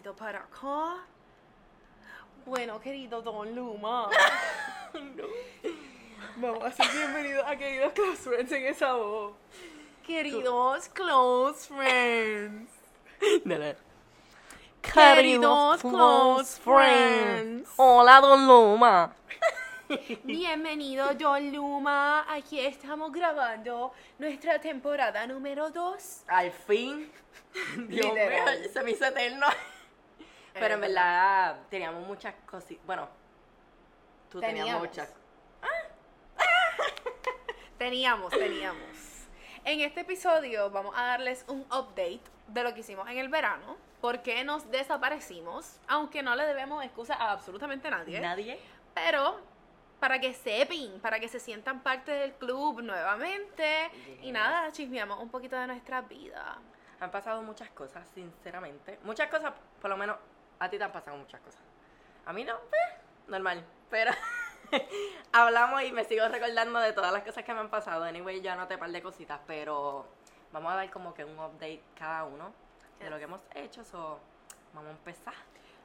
para acá. Bueno, querido Don Luma. Vamos a ser bienvenidos a queridos close friends en esa voz. Queridos close friends. Dale. Queridos close friends. Hola, Don Luma. Bienvenido Don Luma. Aquí estamos grabando nuestra temporada número 2. Al fin. Dios mío, se me hizo eterno. Pero en verdad teníamos muchas cositas. Bueno, tú tenías Teníamos. muchas. Teníamos, teníamos. En este episodio vamos a darles un update de lo que hicimos en el verano, por qué nos desaparecimos, aunque no le debemos excusa a absolutamente nadie, Nadie. pero para que sepan, para que se sientan parte del club nuevamente y nada, chismeamos un poquito de nuestra vida. Han pasado muchas cosas, sinceramente. Muchas cosas, por lo menos a ti te han pasado muchas cosas. A mí no, eh, normal. Pero hablamos y me sigo recordando de todas las cosas que me han pasado. Anyway, yo anoté un par de cositas, pero vamos a dar como que un update cada uno de lo que hemos hecho. So, vamos a empezar.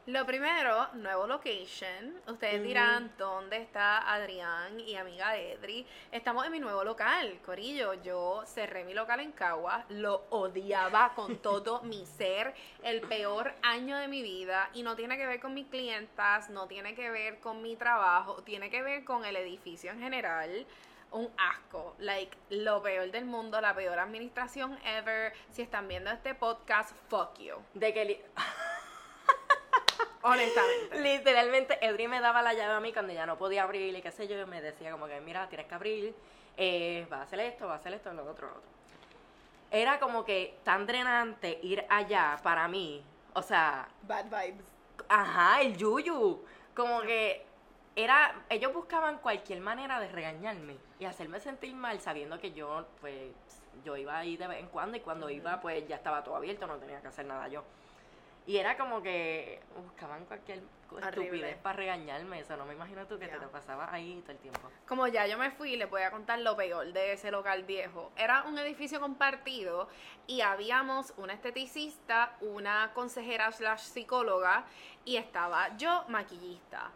Lo primero, nuevo location. Ustedes dirán dónde está Adrián y amiga Edri. Estamos en mi nuevo local, Corillo. Yo cerré mi local en Cagua, lo odiaba con todo mi ser, el peor año de mi vida. Y no tiene que ver con mis clientas, no tiene que ver con mi trabajo, tiene que ver con el edificio en general. Un asco, like lo peor del mundo, la peor administración ever. Si están viendo este podcast, fuck you. De que Honestamente. literalmente Edri me daba la llave a mí cuando ya no podía abrir y qué sé yo, y me decía como que, mira, tienes que abrir, eh, va a hacer esto, va a hacer esto, lo otro, lo otro. Era como que tan drenante ir allá para mí, o sea, Bad vibes. ajá, el yuyu, como que era, ellos buscaban cualquier manera de regañarme y hacerme sentir mal sabiendo que yo, pues, yo iba ahí de vez en cuando y cuando iba, pues ya estaba todo abierto, no tenía que hacer nada yo. Y era como que buscaban cualquier Horrible. estupidez para regañarme, eso no me imagino tú que te, te pasaba ahí todo el tiempo. Como ya yo me fui, les voy a contar lo peor de ese local viejo. Era un edificio compartido y habíamos una esteticista, una consejera slash psicóloga y estaba yo maquillista.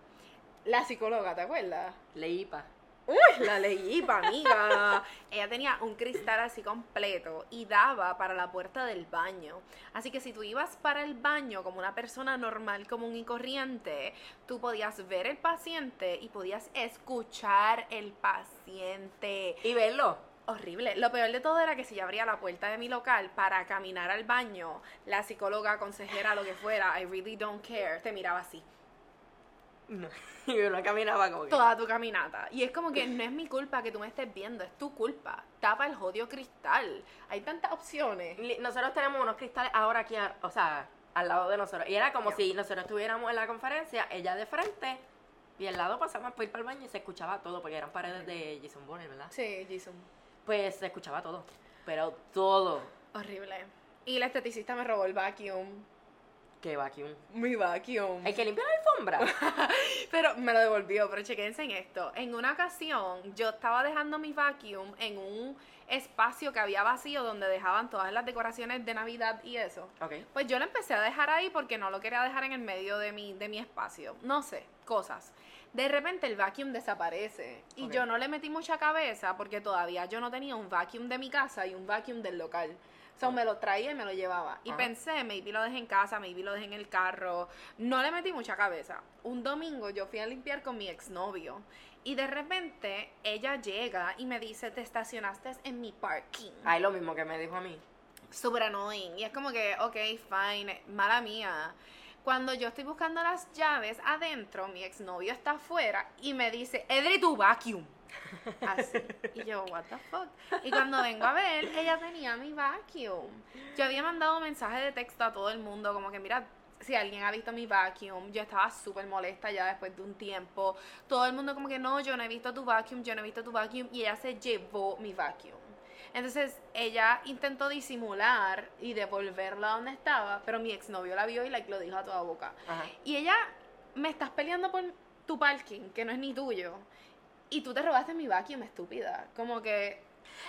La psicóloga, ¿te acuerdas? Leipa. Uy, la leí, pa' amiga. Ella tenía un cristal así completo y daba para la puerta del baño. Así que si tú ibas para el baño como una persona normal, común y corriente, tú podías ver el paciente y podías escuchar el paciente. Y verlo. Horrible. Lo peor de todo era que si yo abría la puerta de mi local para caminar al baño, la psicóloga, consejera, lo que fuera, I really don't care, te miraba así. No. Y uno caminaba como que... toda tu caminata. Y es como que no es mi culpa que tú me estés viendo, es tu culpa. Tapa el jodido cristal. Hay tantas opciones. Nosotros tenemos unos cristales ahora aquí, a- o sea, al lado de nosotros. Y era como si nosotros estuviéramos en la conferencia, ella de frente, y al lado pasamos por ir para el baño y se escuchaba todo, porque eran paredes de Jason Bonner, ¿verdad? Sí, Jason. Pues se escuchaba todo, pero todo. Horrible. Y la esteticista me robó el vacuum. Que vacuum. Mi vacuum. Hay que limpiar la alfombra. Pero me lo devolvió, pero chequense en esto. En una ocasión, yo estaba dejando mi vacuum en un espacio que había vacío donde dejaban todas las decoraciones de Navidad y eso. ok. Pues yo lo empecé a dejar ahí porque no lo quería dejar en el medio de mi, de mi espacio. No sé, cosas. De repente el vacuum desaparece y yo no le metí mucha cabeza porque todavía yo no tenía un vacuum de mi casa y un vacuum del local. O sea, me lo traía y me lo llevaba. Y Ajá. pensé, maybe lo dejé en casa, maybe lo dejé en el carro. No le metí mucha cabeza. Un domingo yo fui a limpiar con mi exnovio. Y de repente ella llega y me dice, te estacionaste en mi parking Ay, lo mismo que me dijo a mí. super annoying. Y es como que, ok, fine, mala mía. Cuando yo estoy buscando las llaves adentro, mi exnovio está afuera y me dice, Edri, tu vacuum. Así. Y yo, what the fuck. Y cuando vengo a ver, ella tenía mi vacuum. Yo había mandado mensaje de texto a todo el mundo, como que, mira, si alguien ha visto mi vacuum, yo estaba súper molesta ya después de un tiempo. Todo el mundo como que, no, yo no he visto tu vacuum, yo no he visto tu vacuum. Y ella se llevó mi vacuum. Entonces ella intentó disimular y devolverla donde estaba, pero mi exnovio la vio y like, lo dijo a toda boca. Ajá. Y ella, me estás peleando por tu parking, que no es ni tuyo. Y tú te robaste mi vacuum, estúpida. Como que,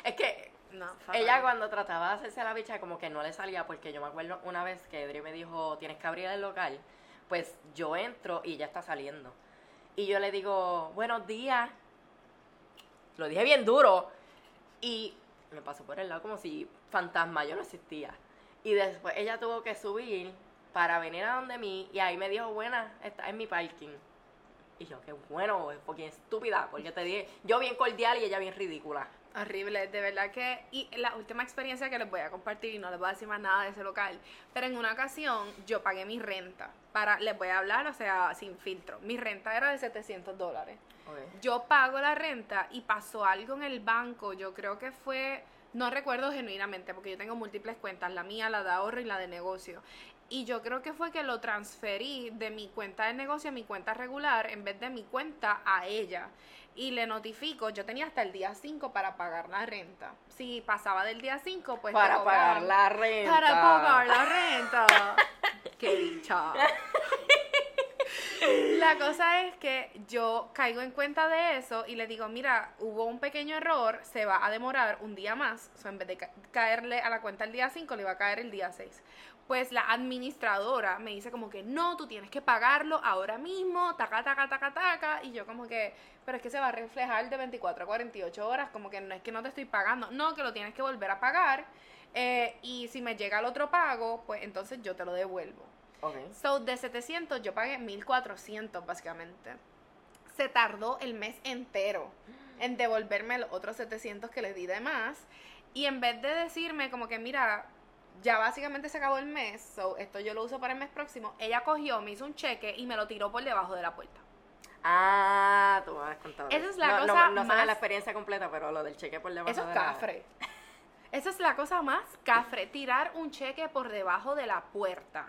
Es que No. Ella cuando trataba de hacerse la bicha como que no le salía porque yo me acuerdo una vez que Edri me dijo, tienes que abrir el local, pues yo entro y ella está saliendo. Y yo le digo, buenos días. Lo dije bien duro. Y me pasó por el lado como si fantasma, yo no existía. Y después ella tuvo que subir para venir a donde mí y ahí me dijo, buena, está en mi parking. Y yo, qué bueno, porque estúpida, porque te dije, yo bien cordial y ella bien ridícula. Horrible, de verdad que. Y la última experiencia que les voy a compartir, y no les voy a decir más nada de ese local, pero en una ocasión yo pagué mi renta. Para, les voy a hablar, o sea, sin filtro. Mi renta era de 700 dólares. Yo pago la renta y pasó algo en el banco, yo creo que fue, no recuerdo genuinamente, porque yo tengo múltiples cuentas, la mía, la de ahorro y la de negocio. Y yo creo que fue que lo transferí de mi cuenta de negocio a mi cuenta regular en vez de mi cuenta a ella. Y le notifico, yo tenía hasta el día 5 para pagar la renta. Si pasaba del día 5, pues... Para pagar la renta. Para pagar la renta. Qué dicha. La cosa es que yo caigo en cuenta de eso y le digo, mira, hubo un pequeño error, se va a demorar un día más. O sea, en vez de ca- caerle a la cuenta el día 5, le va a caer el día 6. Pues la administradora me dice como que no, tú tienes que pagarlo ahora mismo, taca, taca, taca, taca. Y yo como que, pero es que se va a reflejar de 24 a 48 horas, como que no es que no te estoy pagando, no, que lo tienes que volver a pagar. Eh, y si me llega el otro pago, pues entonces yo te lo devuelvo. So, de 700 yo pagué 1400 básicamente. Se tardó el mes entero en devolverme los otros 700 que le di de más. Y en vez de decirme como que, mira, ya básicamente se acabó el mes, so esto yo lo uso para el mes próximo, ella cogió, me hizo un cheque y me lo tiró por debajo de la puerta. Ah, tú me has contado. Esa es la no, cosa No, más- la experiencia completa, pero lo del cheque por debajo Eso es de la- cafre. Esa es la cosa más cafre, tirar un cheque por debajo de la puerta.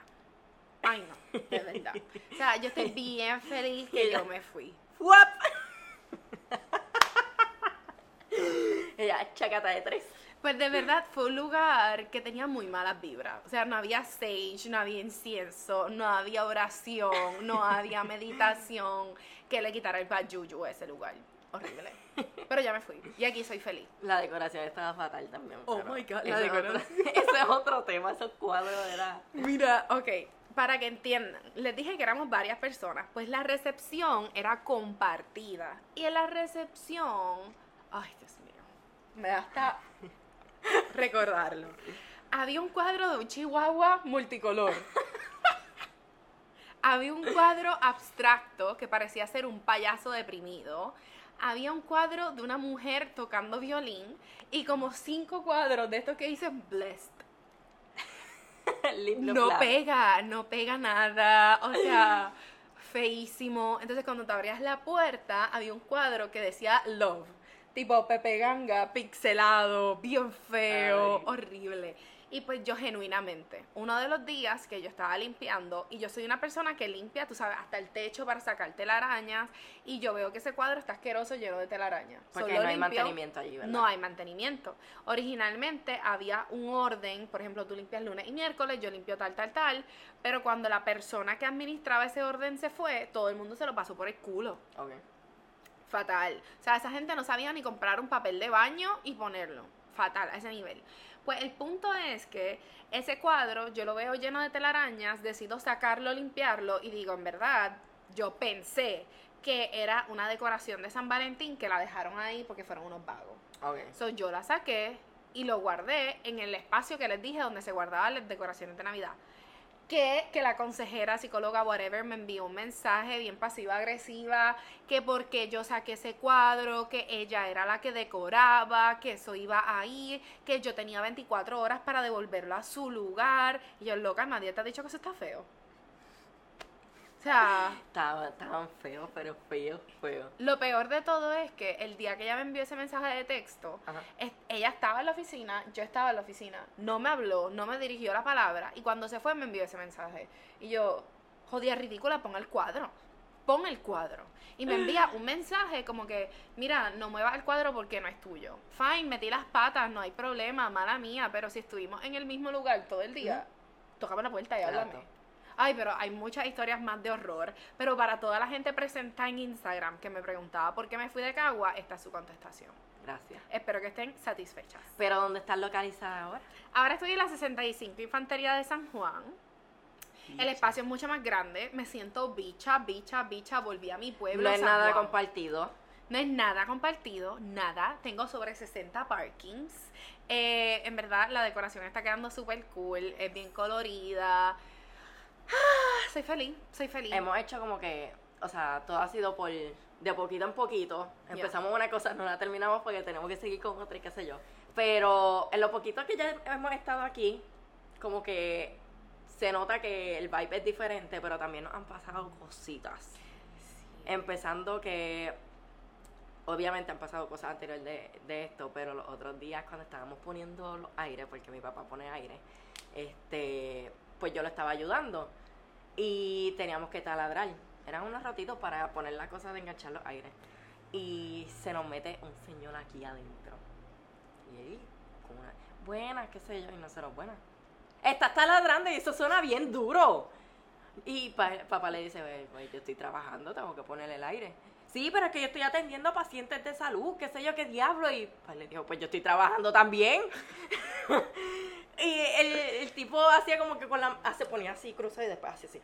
Ay, no, de verdad. O sea, yo estoy bien feliz que yo me fui. ¡Fuap! Ella, chacata de tres. Pues de verdad fue un lugar que tenía muy malas vibras. O sea, no había sage, no había incienso, no había oración, no había meditación que le quitara el bad juju a ese lugar. Horrible. Pero ya me fui. Y aquí soy feliz. La decoración estaba fatal también. Oh my God, la decoración. Ese es otro tema, esos cuadros era. Mira, ok, para que entiendan, les dije que éramos varias personas, pues la recepción era compartida. Y en la recepción, ay Dios mío, me da hasta recordarlo. Había un cuadro de un chihuahua multicolor. Había un cuadro abstracto que parecía ser un payaso deprimido. Había un cuadro de una mujer tocando violín y como cinco cuadros de estos que dicen blessed. No pega, no pega nada, o sea, feísimo. Entonces cuando te abrías la puerta había un cuadro que decía love, tipo Pepe Ganga, pixelado, bien feo, Ay. horrible. Y pues yo genuinamente, uno de los días que yo estaba limpiando, y yo soy una persona que limpia, tú sabes, hasta el techo para sacar telarañas, y yo veo que ese cuadro está asqueroso lleno de telarañas. Porque Solo no hay limpio- mantenimiento allí, ¿verdad? No hay mantenimiento. Originalmente había un orden, por ejemplo, tú limpias lunes y miércoles, yo limpio tal, tal, tal, pero cuando la persona que administraba ese orden se fue, todo el mundo se lo pasó por el culo. Ok. Fatal. O sea, esa gente no sabía ni comprar un papel de baño y ponerlo. Fatal, a ese nivel. Pues el punto es que ese cuadro yo lo veo lleno de telarañas, decido sacarlo, limpiarlo y digo, en verdad, yo pensé que era una decoración de San Valentín que la dejaron ahí porque fueron unos vagos. Ok. So, yo la saqué y lo guardé en el espacio que les dije donde se guardaban las decoraciones de Navidad. Que, que la consejera, psicóloga, whatever, me envió un mensaje bien pasiva-agresiva, que porque yo saqué ese cuadro, que ella era la que decoraba, que eso iba a ir, que yo tenía 24 horas para devolverlo a su lugar. Y yo, loca, nadie te ha dicho que eso está feo. O sea, Estaban, estaban feos, pero feos, feos. lo peor de todo es que el día que ella me envió ese mensaje de texto, es- ella estaba en la oficina, yo estaba en la oficina, no me habló, no me dirigió la palabra y cuando se fue me envió ese mensaje. Y yo, jodía ridícula, pon el cuadro, pon el cuadro. Y me envía un mensaje como que, mira, no muevas el cuadro porque no es tuyo. Fine, metí las patas, no hay problema, mala mía, pero si estuvimos en el mismo lugar todo el día, tócame la puerta y háblame. Ay, pero hay muchas historias más de horror. Pero para toda la gente presenta en Instagram que me preguntaba por qué me fui de Cagua, esta es su contestación. Gracias. Espero que estén satisfechas. Pero ¿dónde estás localizada ahora? Ahora estoy en la 65 Infantería de San Juan. El espacio es mucho más grande. Me siento bicha, bicha, bicha. Volví a mi pueblo. No es San nada Juan. compartido. No es nada compartido, nada. Tengo sobre 60 parkings. Eh, en verdad, la decoración está quedando súper cool. Es bien colorida. Ah, soy feliz, soy feliz. Hemos hecho como que, o sea, todo ha sido por de poquito en poquito. Empezamos una cosa, no la terminamos porque tenemos que seguir con otra y qué sé yo. Pero en lo poquito que ya hemos estado aquí, como que se nota que el vibe es diferente, pero también nos han pasado cositas. Empezando que, obviamente han pasado cosas anteriores de, de esto, pero los otros días cuando estábamos poniendo los aires, porque mi papá pone aire, este, pues yo lo estaba ayudando y teníamos que taladrar. Eran unos ratitos para poner la cosa de enganchar los aires. Y se nos mete un señor aquí adentro. Y ahí, con una, buena, qué sé yo, y no se lo buena. Estás taladrando y eso suena bien duro. Y pa- papá le dice, "Ve, güey, yo estoy trabajando, tengo que ponerle el aire. Sí, pero es que yo estoy atendiendo a pacientes de salud, qué sé yo, qué diablo. Y pues le dijo, pues yo estoy trabajando también. y el, el tipo hacía como que con la... ah, Se ponía así, cruza y después hacía así.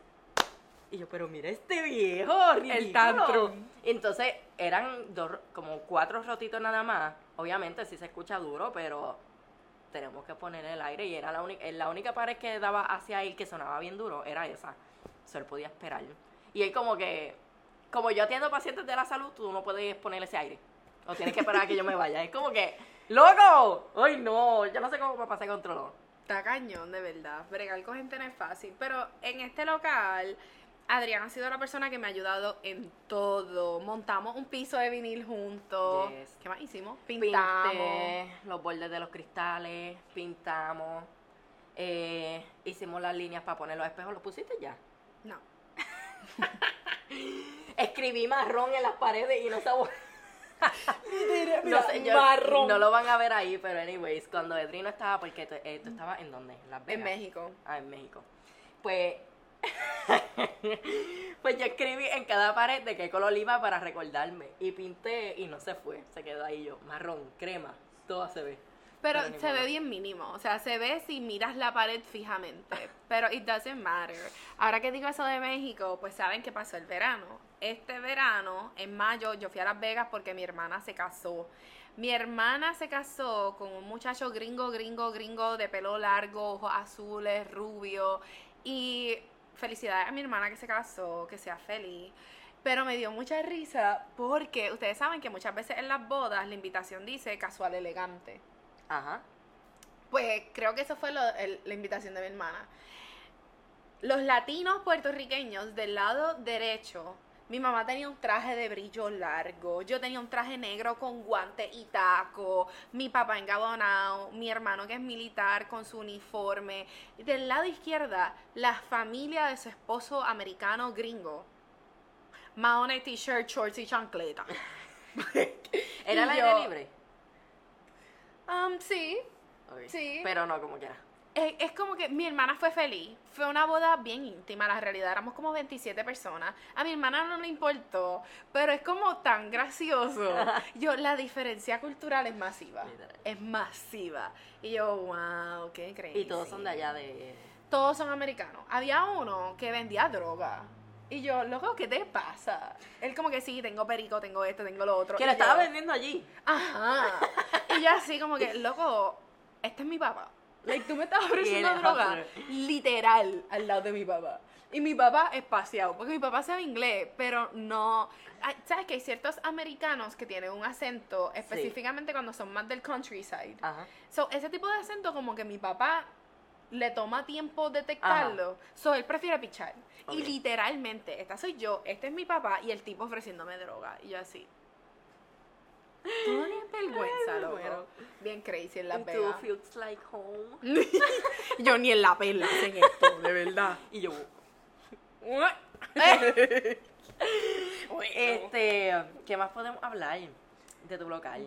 Y yo, pero mira este viejo, ridículo. tantrum. Entonces eran dos, como cuatro rotitos nada más. Obviamente sí se escucha duro, pero tenemos que poner el aire y era la única, la única pared que daba hacia él que sonaba bien duro, era esa. Eso él podía esperar. Y él como que, como yo atiendo pacientes de la salud, tú no puedes poner ese aire. O tienes que esperar a que yo me vaya. Es como que, ¡loco! ¡Ay no! Yo no sé cómo papá se controló. Está cañón, de verdad. Bregar con gente no es fácil. Pero en este local, Adrián ha sido la persona que me ha ayudado en todo. Montamos un piso de vinil juntos. Yes. ¿Qué más hicimos? Pintamos. Pinté los bordes de los cristales, pintamos, eh, hicimos las líneas para poner los espejos. ¿Los pusiste ya? No. Escribí marrón en las paredes y no no, sé, yo- marrón. no lo van a ver ahí, pero anyways, cuando Edri no estaba, porque tú, eh, tú estabas en dónde? En. México. Ah, en México. Pues, pues yo escribí en cada pared de qué color iba para recordarme. Y pinté y no se fue. Se quedó ahí yo. Marrón, crema, todo se ve. Pero se ve bien mínimo. O sea, se ve si miras la pared fijamente. Pero it doesn't matter. Ahora que digo eso de México, pues saben que pasó el verano. Este verano, en mayo, yo fui a Las Vegas porque mi hermana se casó. Mi hermana se casó con un muchacho gringo, gringo, gringo, de pelo largo, ojos azules, rubio. Y felicidades a mi hermana que se casó, que sea feliz. Pero me dio mucha risa porque ustedes saben que muchas veces en las bodas la invitación dice casual elegante. Ajá. Pues creo que eso fue lo- el- la invitación de mi hermana. Los latinos puertorriqueños del lado derecho, mi mamá tenía un traje de brillo largo, yo tenía un traje negro con guante y taco, mi papá engabonado, mi hermano que es militar con su uniforme. Del lado izquierda, la familia de su esposo americano gringo. Mahone, t-shirt, shorts y chancleta. ¿Era Y aire yo- libre? Um, sí. Sí. Pero no, como quiera. Es, es como que mi hermana fue feliz. Fue una boda bien íntima, la realidad. Éramos como 27 personas. A mi hermana no le importó, pero es como tan gracioso. Yo, la diferencia cultural es masiva. Es masiva. Y yo, wow, qué increíble. Y todos son de allá de... Todos son americanos. Había uno que vendía droga. Y yo, loco, ¿qué te pasa? Él como que sí, tengo perico, tengo esto, tengo lo otro. Que lo yo, estaba vendiendo allí. Ajá. Y yo así como que, loco, este es mi papá. Like, tú me estás ofreciendo droga literal al lado de mi papá. Y mi papá es paseado, porque mi papá sabe inglés, pero no... Ay, ¿Sabes que hay ciertos americanos que tienen un acento, específicamente cuando son más del countryside? Ajá. So, ese tipo de acento como que mi papá le toma tiempo detectarlo. So, él prefiere pichar. Y Ok. literalmente, esta soy yo, este es mi papá y el tipo ofreciéndome droga. Y yo así... Tú no tienes vergüenza, loco. muero. Bien crazy en Las Vegas. feels like home. yo ni en la perla hacen esto, de verdad. Y yo... Eh. Este, ¿qué más podemos hablar de tu local?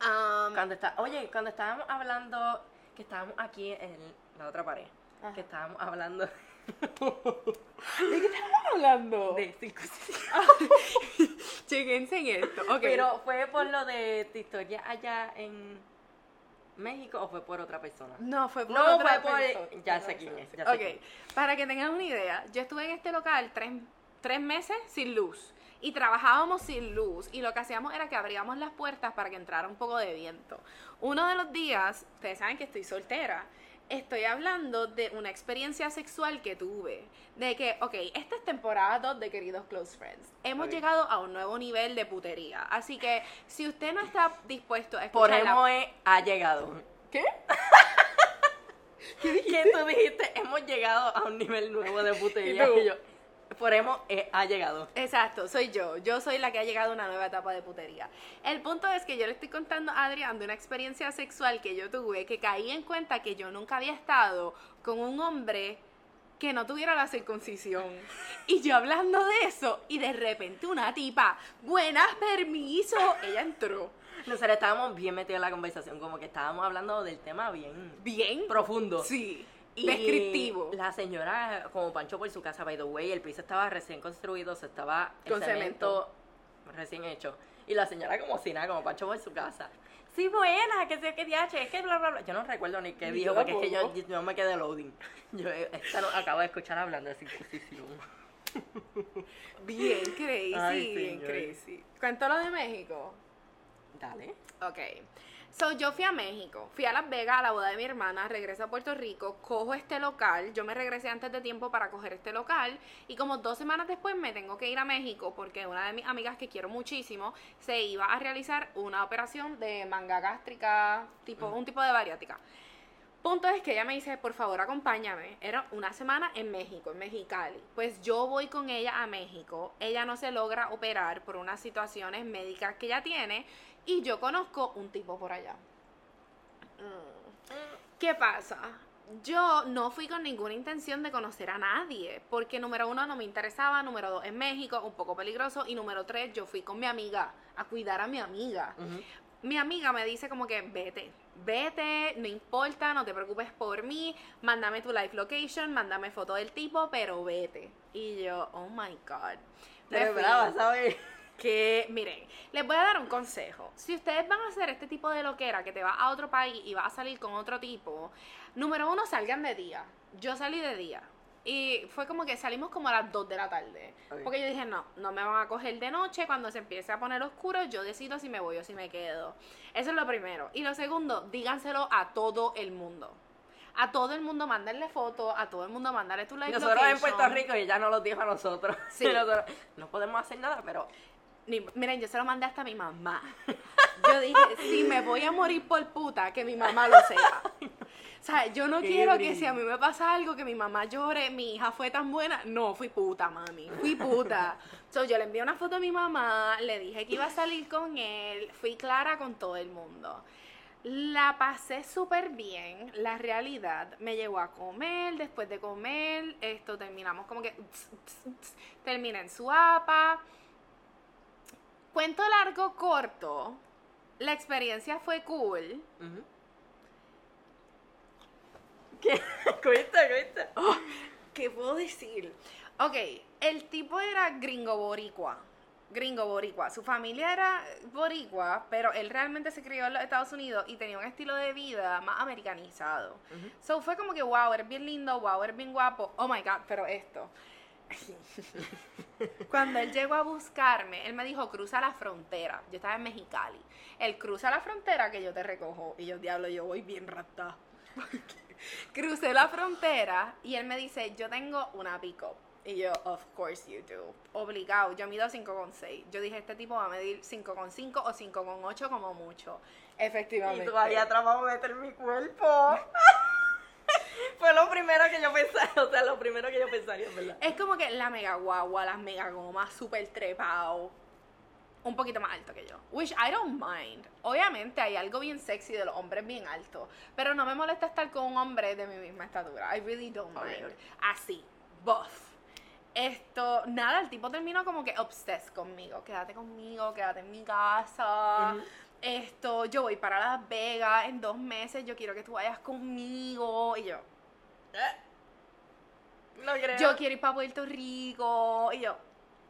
Um, Cuando está, oye, cuando estábamos hablando, que estábamos aquí en la otra pared, Ajá. que estábamos hablando ¿De qué estamos hablando? de circuncisión. Chequense en esto. Pero fue por lo de tu historia allá en México o fue por otra persona. No, fue por No, otra fue por- persona. ya Otra sé quién es, ya sé Ok, quién para que tengan una idea, yo estuve en este local tres, tres meses sin luz y trabajábamos sin luz y lo que hacíamos era que abríamos las puertas para que entrara un poco de viento. Uno de los días, ustedes saben que estoy soltera, estoy hablando de una experiencia sexual que tuve. De que, ok, esta es temporada 2 de Queridos Close Friends. Hemos llegado a un nuevo nivel de putería. Así que si usted no está dispuesto a Por escuchar la- hemos he- ha llegado. ¿Qué? ¿Qué tú dijiste? Hemos llegado a un nivel nuevo de putería. ¿Y tú? Y yo, por he- ha llegado. Exacto, soy yo. Yo soy la que ha llegado a una nueva etapa de putería. El punto es que yo le estoy contando a Adrián de una experiencia sexual que yo tuve, que caí en cuenta que yo nunca había estado con un hombre que no tuviera la circuncisión. Y yo hablando de eso, y de repente una tipa, buenas, permiso, ella entró. Nosotros estábamos bien metidos en la conversación, como que estábamos hablando del tema bien Bien. profundo. Sí. Y Descriptivo. La señora, como Pancho por su casa, by the way, el piso estaba recién construido, se estaba el Con cemento recién hecho. Y la señora como si nada, como Pancho por su casa. Sí, buena, que sé que DH, es que bla, bla, bla. Yo no recuerdo ni qué dijo, porque es que yo, yo me quedé loading. Yo eh, esta no- acabo de escuchar hablando de circuncisión. Bien crazy, Ay, bien crazy. ¿Cuento lo de México? Dale. Ok. So, yo fui a México, fui a Las Vegas a la boda de mi hermana, regreso a Puerto Rico, cojo este local, yo me regresé antes de tiempo para coger este local y como dos semanas después me tengo que ir a México porque una de mis amigas que quiero muchísimo se iba a realizar una operación de manga gástrica, tipo, un tipo de bariátrica. Punto es que ella me dice, por favor, acompáñame. Era una semana en México, en Mexicali. Pues yo voy con ella a México. Ella no se logra operar por unas situaciones médicas que ella tiene. Y yo conozco un tipo por allá. ¿Qué pasa? Yo no fui con ninguna intención de conocer a nadie, porque número uno no me interesaba, número dos en México, un poco peligroso, y número tres yo fui con mi amiga a cuidar a mi amiga Ujú. mi amiga me dice como que vete, vete, no importa, no te preocupes por mí, mándame tu live location, mándame foto del tipo, pero vete. Y yo, oh my god. Me brava, ¿sabes? Que, miren, les voy a dar un consejo. Si ustedes van a hacer este tipo de loquera, que te vas a otro país y vas a salir con otro tipo, número uno, salgan de día. Yo salí de día. Y fue como que salimos como a las 2 de la tarde. Porque yo dije, no, no me van a coger de noche. Cuando se empiece a poner oscuro, yo decido si me voy o si me quedo. Eso es lo primero. Y lo segundo, díganselo a todo el mundo. A todo el mundo mandarle fotos, a todo el mundo mandarle tu live Nosotros en location. Puerto Rico y ella nos lo dijo a nosotros. Sí. Nosotros, no podemos hacer nada, pero Ni- miren, yo se lo mandé hasta a mi mamá. Yo dije, si me voy a morir por puta, que mi mamá lo sepa. O sea, yo no Qué quiero que si a mí me pasa algo, que mi mamá llore, mi hija fue tan buena. No, fui puta, mami. Fui puta. So, yo le envié una foto a mi mamá, le dije que iba a salir con él, fui clara con todo el mundo. La pasé súper bien, la realidad me llevó a comer, después de comer, esto terminamos como que terminé en su APA. Cuento largo, corto, la experiencia fue cool. ¿Qué? cuenta, cuenta. ¿Qué puedo decir? Ok, el tipo era gringo boricua. Gringo boricua. Su familia era boricua, pero él realmente se crió en los Estados Unidos y tenía un estilo de vida más americanizado. So fue como que, wow, eres bien lindo, wow, eres bien guapo. Oh my god, pero esto. Cuando él llegó a buscarme, él me dijo, cruza la frontera. Yo estaba en Mexicali. Él cruza la frontera que yo te recojo. Y yo, diablo, yo voy bien rapta. Crucé la frontera y él me dice, yo tengo una pick-up. Y yo, of course you do. Obligado. Yo mido 5,6. Yo dije, este tipo va a medir 5,5 o 5,8 como mucho. Efectivamente. Y todavía atrapado meter mi cuerpo. Fue lo primero que yo pensaría, o sea, lo primero que yo pensaría, ¿verdad? Es como que la mega guagua, las mega gomas, súper trepado. Un poquito más alto que yo. Which I don't mind. Obviamente hay algo bien sexy de los hombres bien altos. Pero no me molesta estar con un hombre de mi misma estatura. I really don't mind. Así. Buff. Esto, nada, el tipo terminó como que obsessed conmigo. Quédate conmigo, quédate en mi casa. Esto, yo voy para Las Vegas en dos meses. Yo quiero que tú vayas conmigo. Y yo, No creo. yo quiero ir para Puerto Rico. Y yo,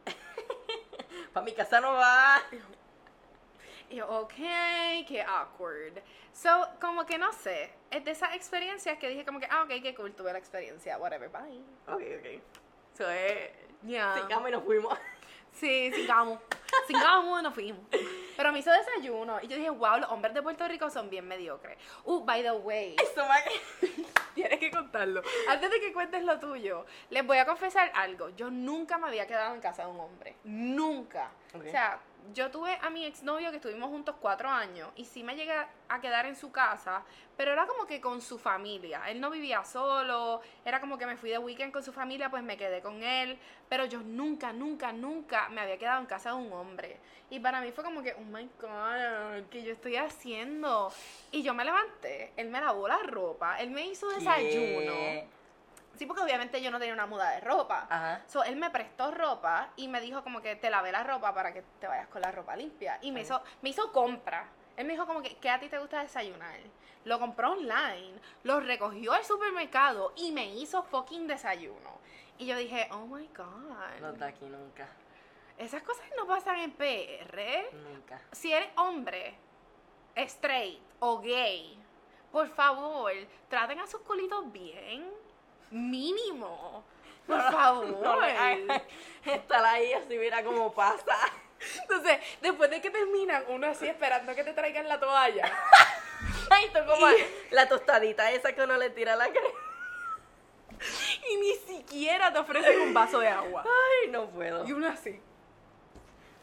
Para mi casa no va. y yo, ok, qué awkward. So, como que no sé, es de esas experiencias que dije como que, ah, ok, qué cool, tuve la experiencia, whatever, bye. Ok, ok. So, eh, Ya. sigamos y nos fuimos. Sí. Sigamos y nos fuimos. Pero me hizo desayuno y yo dije, wow, los hombres de Puerto Rico son bien mediocres. Uh, by the way, Eso tienes que contarlo. Antes de que cuentes lo tuyo, les voy a confesar algo. Yo nunca me había quedado en casa de un hombre. Nunca. Ok. O sea, yo tuve a mi exnovio que estuvimos juntos cuatro años y sí me llegué a quedar en su casa, pero era como que con su familia. Él no vivía solo, era como que me fui de weekend con su familia, pues me quedé con él, pero yo nunca, nunca, nunca me había quedado en casa de un hombre. Y para mí fue como que, oh my god, ¿qué yo estoy haciendo? Y yo me levanté, él me lavó la ropa, él me hizo desayuno. ¿Qué? Sí, porque obviamente yo no tenía una muda de ropa. Ajá. So, él me prestó ropa y me dijo como que te lavé la ropa para que te vayas con la ropa limpia. Y me hizo, me hizo compra. Él me dijo como que, ¿qué a ti te gusta desayunar? Lo compró online, lo recogió al supermercado y me hizo fucking desayuno. Y yo dije, oh my god. No está aquí nunca. Esas cosas no pasan en PR. Nunca. Si eres hombre, straight o gay, por favor, traten a sus culitos bien. Mínimo. Por No, no, favor. No hagas estar ahí así, mira cómo pasa. Entonces, después de que terminan, uno así esperando que te traigan la toalla. Ay, tú como la tostadita esa que uno le tira a la cara. y ni siquiera te ofrecen un vaso de agua. Ay, no puedo. Y uno así.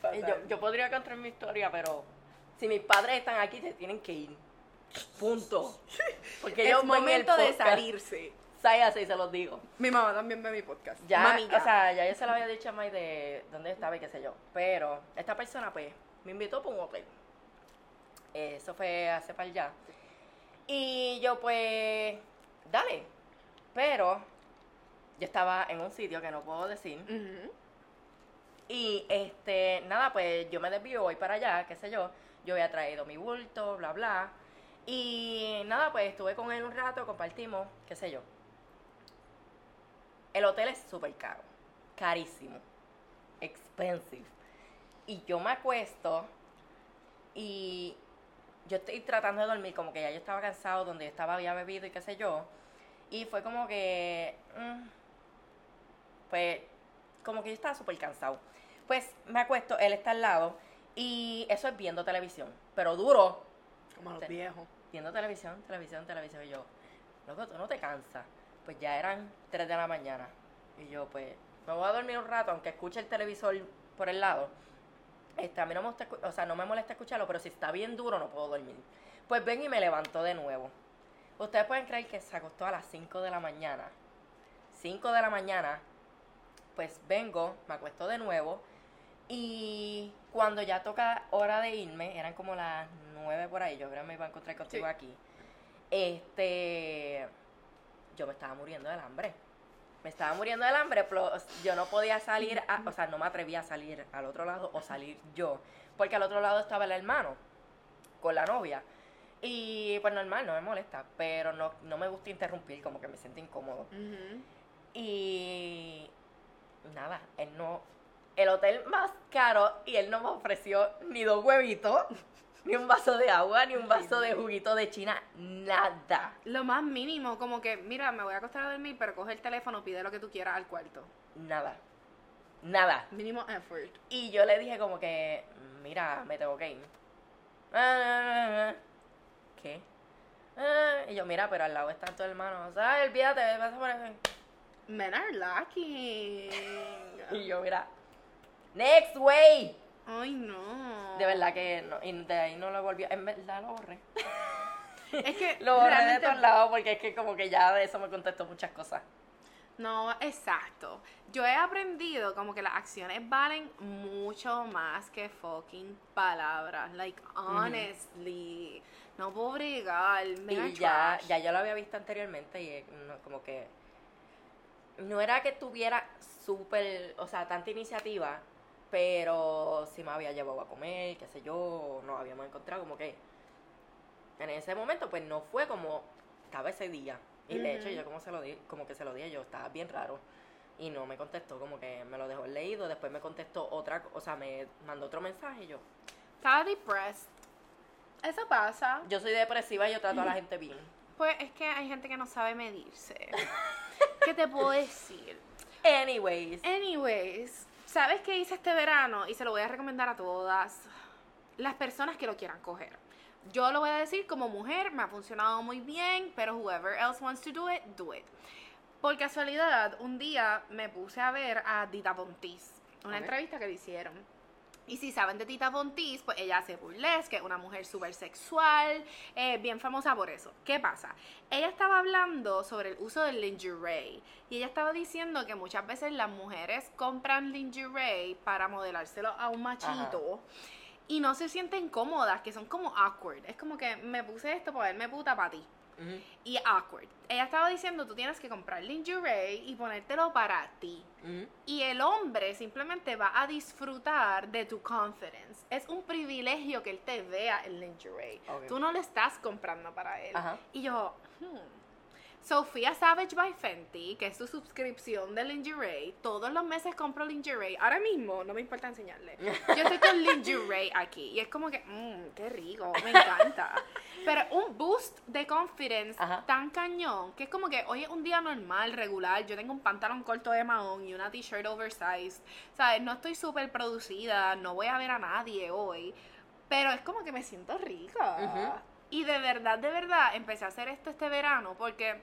Yo, yo podría contar mi historia, pero si mis padres están aquí, se tienen que ir. Punto. Porque es el momento de salirse. Sáyase y se los digo. Mi mamá también ve mi podcast. Ya, Mamita. o sea, ya yo se lo había dicho a May de dónde estaba y qué sé yo. Pero esta persona, pues, me invitó por un hotel. Eso fue hace para allá. Y yo, pues, dale. Pero yo estaba en un sitio que no puedo decir. Y este, nada, pues yo me desvío, voy para allá, qué sé yo. Yo había traído mi bulto, bla, bla. Y nada, pues estuve con él un rato, compartimos, qué sé yo. El hotel es súper caro, carísimo, expensive. Y yo me acuesto y yo estoy tratando de dormir, como que ya yo estaba cansado, donde yo estaba había bebido y qué sé yo. Y fue como que, mm, pues, como que yo estaba súper cansado. Pues me acuesto, él está al lado y eso es viendo televisión, pero duro, Como los viejos. viendo televisión, televisión, televisión. Y yo, loco, tú no te cansas. Pues ya eran 3 de la mañana. Y yo, pues, me voy a dormir un rato, aunque escuche el televisor por el lado. Este, a mí no me gusta, o sea, no me molesta escucharlo, pero si está bien duro no puedo dormir. Pues ven y me levantó de nuevo. Ustedes pueden creer que se acostó a las 5 de la mañana. 5 de la mañana, pues vengo, me acuesto de nuevo. Y cuando ya toca hora de irme, eran como las 9 por ahí, yo creo que me iba a encontrar contigo Sí. aquí. Este, yo me estaba muriendo del hambre. Me estaba muriendo del hambre, pero yo no podía salir, a- o sea, no me atrevía a salir al otro lado o salir yo, porque al otro lado estaba el hermano con la novia. Y pues normal, no me molesta, pero no, no me gusta interrumpir, como que me siento incómodo. Y nada, él no. El hotel más caro y él no me ofreció ni dos huevitos, ni un vaso de agua, ni un vaso de juguito de China, nada. Lo más mínimo, como que, mira, me voy a acostar a dormir, pero coge el teléfono, pide lo que tú quieras al cuarto. Nada. Nada. Mínimo effort. Y yo le dije como que, mira, me tengo que ir. ¿Qué? Y yo, mira, pero al lado están tus hermanos. Ay, olvídate, vas a poner... Men are lucky. Y yo, mira, next way. Ay, no. De verdad que no, y de ahí no lo volví a... En verdad lo borré. Es que Lo borré de realmente- todos lados porque es que como que ya de eso me contestó muchas cosas. No, exacto. Yo he aprendido como que las acciones valen mucho más que fucking palabras. Like, honestly. No puedo bregar. Y ya, ya yo lo había visto anteriormente y no, como que no era que tuviera súper, o sea, tanta iniciativa, pero sí me había llevado a comer, qué sé yo, nos habíamos encontrado como que en ese momento pues no fue como estaba ese día. Y de hecho yo como se lo di, como que se lo dije yo, estaba bien raro. Y no me contestó, como que me lo dejó leído, después me contestó otra, o sea, me mandó otro mensaje y yo. Estaba depressed. Eso pasa. Yo soy depresiva y yo trato a la gente bien. Pues es que hay gente que no sabe medirse. ¿Qué te puedo decir? Anyways. Anyways, ¿sabes qué hice este verano? Y se lo voy a recomendar a todas las personas que lo quieran coger. Yo lo voy a decir como mujer, me ha funcionado muy bien, pero whoever else wants to do it, do it. Por casualidad, un día me puse a ver a Dita Bontis, una entrevista que le hicieron. Y si saben de Tita Bontis, pues ella hace burlesque, es una mujer súper sexual, eh, bien famosa por eso. ¿Qué pasa? Ella estaba hablando sobre el uso del lingerie y ella estaba diciendo que muchas veces las mujeres compran lingerie para modelárselo a un machito y no se sienten cómodas, que son como awkward. Es como que me puse esto para verme puta para ti Y awkward. Ella estaba diciendo, tú tienes que comprar lingerie y ponértelo para ti. Y el hombre simplemente va a disfrutar de tu confidence. Es un privilegio que él te vea en lingerie. Tú no lo estás comprando para él. Y yo, hmm. Sofía Savage by Fenty, que es su suscripción de lingerie, todos los meses compro lingerie. Ahora mismo, no me importa enseñarle. Yo estoy con lingerie aquí y es como que, mmm, qué rico, me encanta. Pero un boost de confidence Ajá. tan cañón que es como que hoy es un día normal, regular. Yo tengo un pantalón corto de mahón y una t-shirt oversized. ¿Sabes? No estoy súper producida, no voy a ver a nadie hoy. Pero es como que me siento rica. Ujú. Y de verdad, de verdad, empecé a hacer esto este verano porque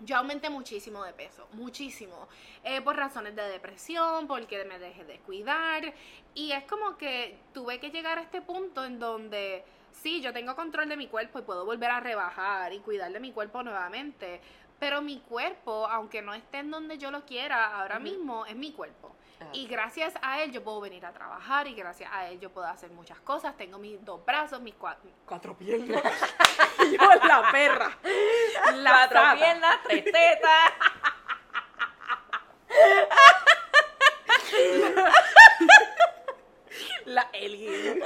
yo aumenté muchísimo de peso, muchísimo, eh, por razones de depresión, porque me dejé de cuidar. Y es como que tuve que llegar a este punto en donde sí, yo tengo control de mi cuerpo y puedo volver a rebajar y cuidar de mi cuerpo nuevamente, pero mi cuerpo, aunque no esté en donde yo lo quiera ahora mismo, es mi cuerpo. Ajá. Y gracias a él yo puedo venir a trabajar y gracias a él yo puedo hacer muchas cosas. Tengo mis dos brazos, mis cuatro, cuatro piernas. yo la perra. La Cuatro sata. piernas, tres tetas. La alien.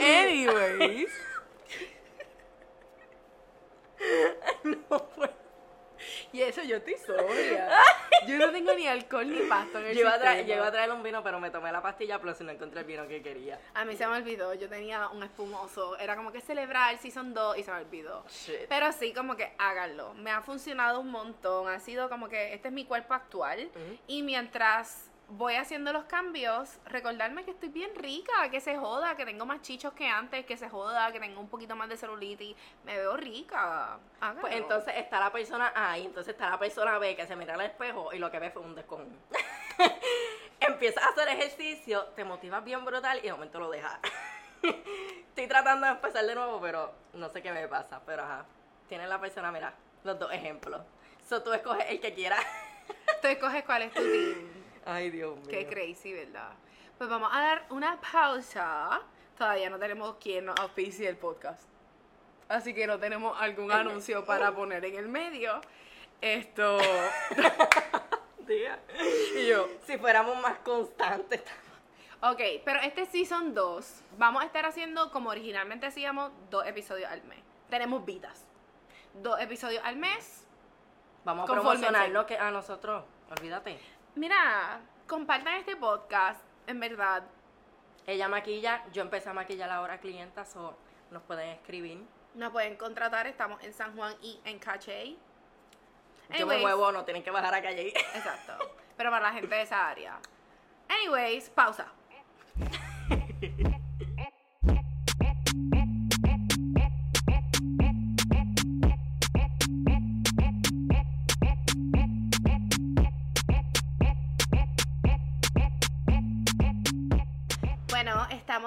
Anyways. No puedo. Y eso yo estoy sobria. Yo no tengo ni alcohol ni pasto en el Yo iba, a traer, yo iba a traer un vino, pero me tomé la pastilla, pero si no encontré el vino que quería. A mí se me olvidó, yo tenía un espumoso. Era como que celebrar Season 2 y se me olvidó. Shit. Pero sí, como que háganlo. Me ha funcionado un montón. Ha sido como que este es mi cuerpo actual. Y mientras voy haciendo los cambios, recordarme que estoy bien rica, que se joda, que tengo más chichos que antes, que se joda, que tengo un poquito más de celulitis. Me veo rica. Pues entonces está la persona A y entonces está la persona B que se mira al espejo y lo que ve fue un descojón. Empiezas a hacer ejercicio, te motivas bien brutal y de momento lo dejas. Estoy tratando de empezar de nuevo, pero no sé qué me pasa. Pero ajá, tienes la persona, mira, los dos ejemplos. So tú escoges el que quieras. Tú escoges cuál es tu team. Ay, Dios mío. Qué crazy, ¿verdad? Pues vamos a dar una pausa. Todavía no tenemos quien nos auspicie el podcast. Así que no tenemos algún anuncio para poner en el medio. Esto. Y yo. Si fuéramos más constantes. Ok, pero este season 2 vamos a estar haciendo como originalmente hacíamos dos episodios al mes. Tenemos vidas. Dos episodios al mes. Vamos a Confórmense. promocionarlo que a nosotros. Olvídate. Mira, compartan este podcast. En verdad, Ella maquilla, yo empecé a maquillar ahora clientas o nos pueden escribir. nos pueden contratar. Estamos en San Juan y en Cache. Yo me muevo, no tienen que bajar a calle. Exacto. Pero para la gente de esa área. Anyways, pausa.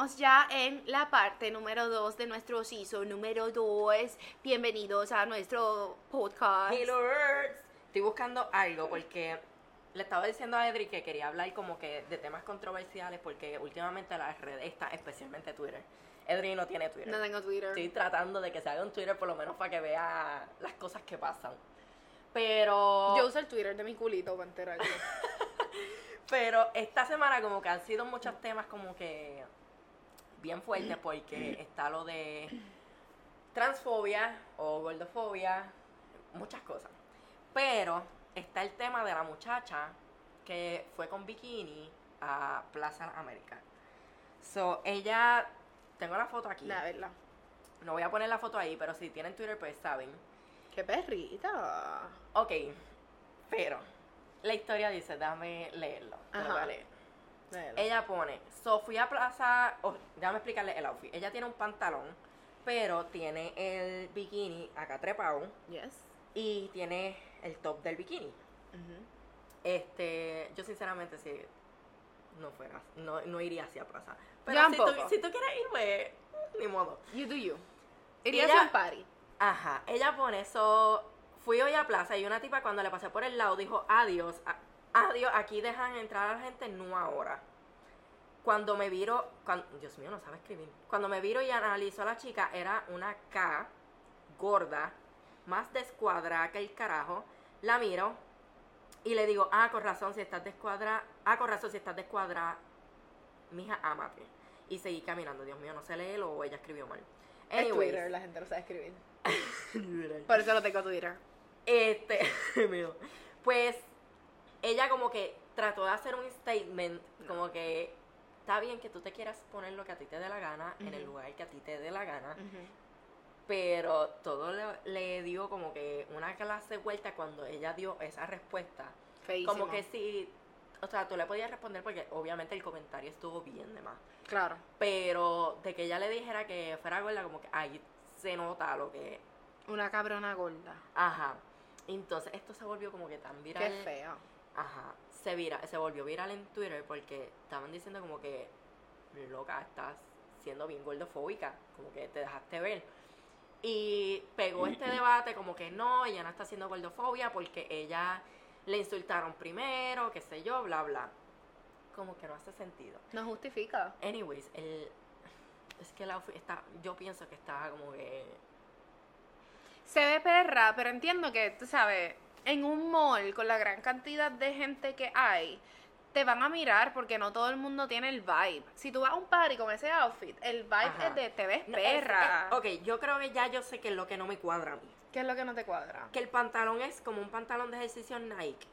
estamos ya en la parte número 2 de nuestro season número 2. Bienvenidos a nuestro podcast. Healers. Estoy buscando algo porque le estaba diciendo a Edri que quería hablar como que de temas controversiales porque últimamente las redes están, especialmente Twitter. Edri no tiene Twitter. No tengo Twitter. Estoy tratando de que se haga un Twitter por lo menos para que vea las cosas que pasan. Pero... Yo uso el Twitter de mi culito para enterarme. Pero esta semana como que han sido muchos temas como que bien fuertes porque está lo de transfobia o gordofobia, muchas cosas. Pero está el tema de la muchacha que fue con bikini a Plaza América. So, ella, tengo la foto aquí. La verdad. No voy a poner la foto ahí, pero si tienen Twitter, pues saben. Qué perrita. Ok, pero la historia dice, déjame leerlo. te lo voy a Ajá. leer. Ella pone, so fui a Plaza, oh, déjame explicarle el outfit. Ella tiene un pantalón, pero tiene el bikini acá trepado Yes. y tiene el top del bikini. Este, yo sinceramente si no fuera, no, no iría hacia Plaza. Yo Pero si tú, si tú quieres ir, pues, ni modo. You do you. Irías Ella- a un party. Ajá, ella pone eso. Fui hoy a plaza y una tipa cuando le pasé por el lado dijo, adiós, a- adiós, aquí dejan entrar a la gente, no ahora. Cuando me viro, cuan- Dios mío, no sabe escribir. Cuando me viro y analizó a la chica, era una K gorda, más descuadrada que el carajo. La miro y le digo, ah, con razón, si estás descuadrada, ah, con razón, si estás descuadrada, mija, ámate. Y seguí caminando, Dios mío, no sé leerlo o ella escribió mal. Es Anyways. Twitter, la gente no sabe escribir. Por eso lo tengo Twitter. Este, mío. Pues ella como que trató de hacer un statement, como que está bien que tú te quieras poner lo que a ti te dé la gana, en el lugar que a ti te dé la gana, pero todo le, le dio como que una clase de vuelta cuando ella dio esa respuesta. Feísimo. Como que sí, o sea, tú le podías responder porque obviamente el comentario estuvo bien de más. Claro. Pero de que ella le dijera que fuera gorda, como que ahí se nota lo que... Una cabrona gorda. Ajá. Entonces esto se volvió como que tan viral. Qué feo. Ajá, se vira, se volvió viral en Twitter porque estaban diciendo como que loca, estás siendo bien gordofóbica, como que te dejaste ver. Y pegó este debate como que no, ella no está haciendo gordofobia porque ella le insultaron primero, qué sé yo, bla bla. Como que no hace sentido. No justifica. Anyways, el es que outfit está, yo pienso que está como que Se ve perra, pero entiendo que, tú sabes, en un mall con la gran cantidad de gente que hay, te van a mirar porque no todo el mundo tiene el vibe. Si tú vas a un party con ese outfit, el vibe Ajá. es de te ves No, es- perra. es- ok, yo creo que ya yo sé que es lo que no me cuadra a mí. ¿Qué es lo que no te cuadra? que el pantalón es como un pantalón de ejercicio Nike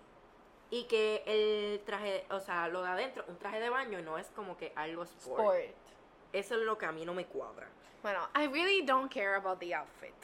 y que el traje, o sea, lo de adentro, un traje de baño no es como que algo sport. Sport. Eso es lo que a mí no me cuadra. Bueno, I really don't care about the outfit.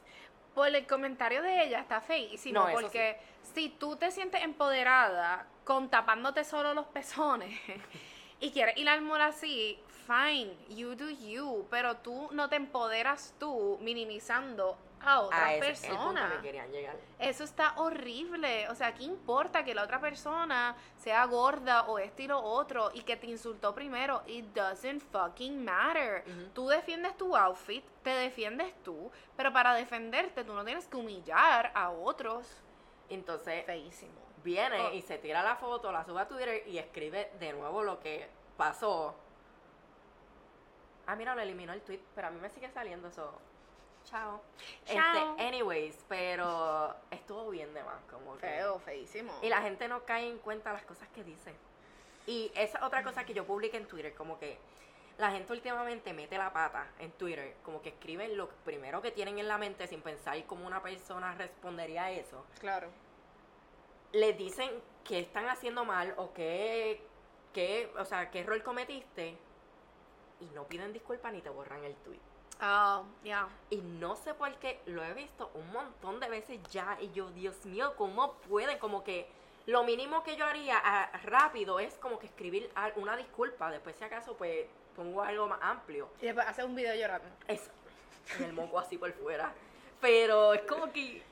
Por el comentario de ella está feísimo No, eso porque si tú te sientes empoderada con tapándote solo los pezones y quieres ir al mall así, fine, you do you, pero tú no te empoderas tú minimizando a otra a ese es el punto persona. que querían llegar. Eso está horrible. O sea, ¿qué importa que la otra persona sea gorda o este y lo otro y que te insultó primero? It doesn't fucking matter. Tú defiendes tu outfit, te defiendes tú, pero para defenderte tú no tienes que humillar a otros. Entonces Feísimo. viene Oh. y se tira la foto, la sube a Twitter y escribe de nuevo lo que pasó. Ah, mira, lo eliminó el tweet, pero a mí me sigue saliendo eso. Chao. Chao. Este, anyways, pero estuvo bien de más, como que- Feo, feísimo. Y la gente no cae en cuenta las cosas que dice. Y esa es otra cosa que yo publiqué en Twitter, como que la gente últimamente mete la pata en Twitter, como que escriben lo primero que tienen en la mente sin pensar cómo una persona respondería a eso. Claro. Les dicen que están haciendo mal o qué, qué, o sea, qué error cometiste y no piden disculpas ni te borran el tweet. Oh, yeah. Y no sé por qué lo he visto un montón de veces ya. Y yo, Dios mío, ¿cómo pueden? Como que lo mínimo que yo haría ah, rápido es como que escribir una disculpa. Después, si acaso, pues pongo algo más amplio. Y después hace un video llorando. Eso. En el moco así por fuera. Pero es como que.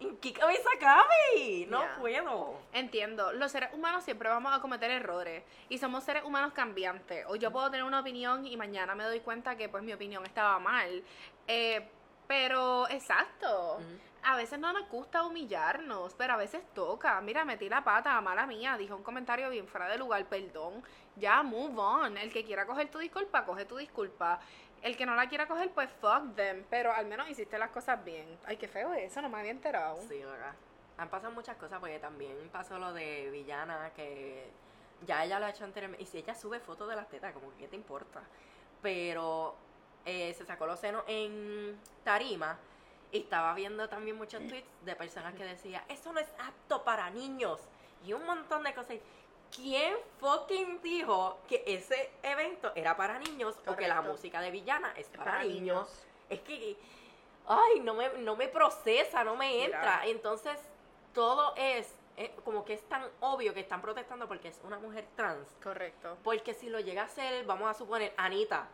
¿En qué cabeza cabe? No puedo. Entiendo, los seres humanos siempre vamos a cometer errores y somos seres humanos cambiantes. Hoy yo puedo tener una opinión y mañana me doy cuenta que pues mi opinión estaba mal. Eh, pero exacto, a veces no nos gusta humillarnos, pero a veces toca. Mira, metí la pata, mala mía, dije un comentario bien fuera de lugar, perdón. Ya, move on. El que quiera coger tu disculpa, coge tu disculpa. El que no la quiera coger, pues fuck them. Pero al menos hiciste las cosas bien. Ay, qué feo eso, no me había enterado. Sí, acá. Han pasado muchas cosas porque también pasó lo de Villana, que ya ella lo ha hecho anteriormente. Y si ella sube fotos de las tetas, como que ¿qué te importa? Pero eh, se sacó los senos en tarima Y estaba viendo también muchos tweets de personas que decían, eso no es apto para niños. Y un montón de cosas. ¿Quién fucking dijo que ese evento era para niños o que la música de villana es para, Para niños? niños. Es que, ay, no me, no me procesa, no me Mira. entra. Entonces, todo es, eh, como que es tan obvio que están protestando porque es una mujer trans. Correcto. Porque si lo llega a ser, vamos a suponer, Anita,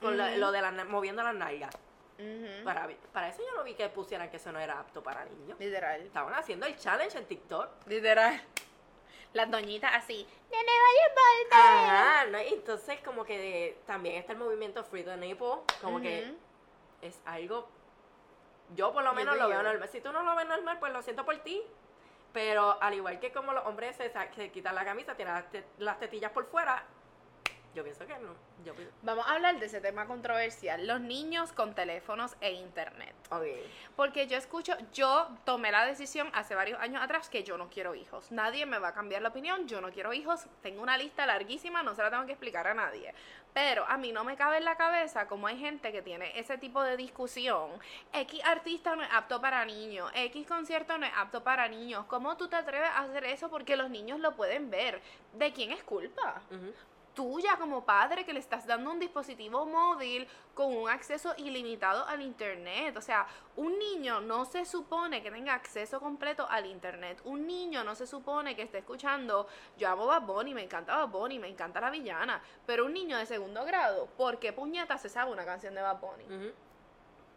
con lo- de la, moviendo las nalgas. Para eso yo no vi que pusieran que eso no era apto para niños. Literal. Estaban haciendo el challenge en TikTok. Literal. Las doñitas así. Nene, vaya. Ajá, ¿no? Entonces como que de- también está el movimiento Free the Nipple, como que es algo, yo por lo menos lo veo normal. Si tú no lo ves normal, pues lo siento por ti. Pero al igual que como los hombres se, se quitan la camisa, tienen las, te- las tetillas por fuera, yo pienso que no. Yo pienso, Vamos a hablar de ese tema controversial, los niños con teléfonos e internet. ok. Porque yo escucho, yo tomé la decisión hace varios años atrás que yo no quiero hijos. Nadie me va a cambiar la opinión, yo no quiero hijos. Tengo una lista larguísima, no se la tengo que explicar a nadie. Pero a mí no me cabe en la cabeza como hay gente que tiene ese tipo de discusión. X artista no es apto para niños, X concierto no es apto para niños. ¿Cómo tú te atreves a hacer eso? Porque los niños lo pueden ver. ¿De quién es culpa? Ujú. Tuya como padre que le estás dando un dispositivo móvil con un acceso ilimitado al internet. O sea, un niño no se supone que tenga acceso completo al internet. Un niño no se supone que esté escuchando, yo amo Bad Bunny, me encanta Bad Bunny, me encanta la villana. Pero un niño de segundo grado, ¿por qué puñeta se sabe una canción de Bad Bunny?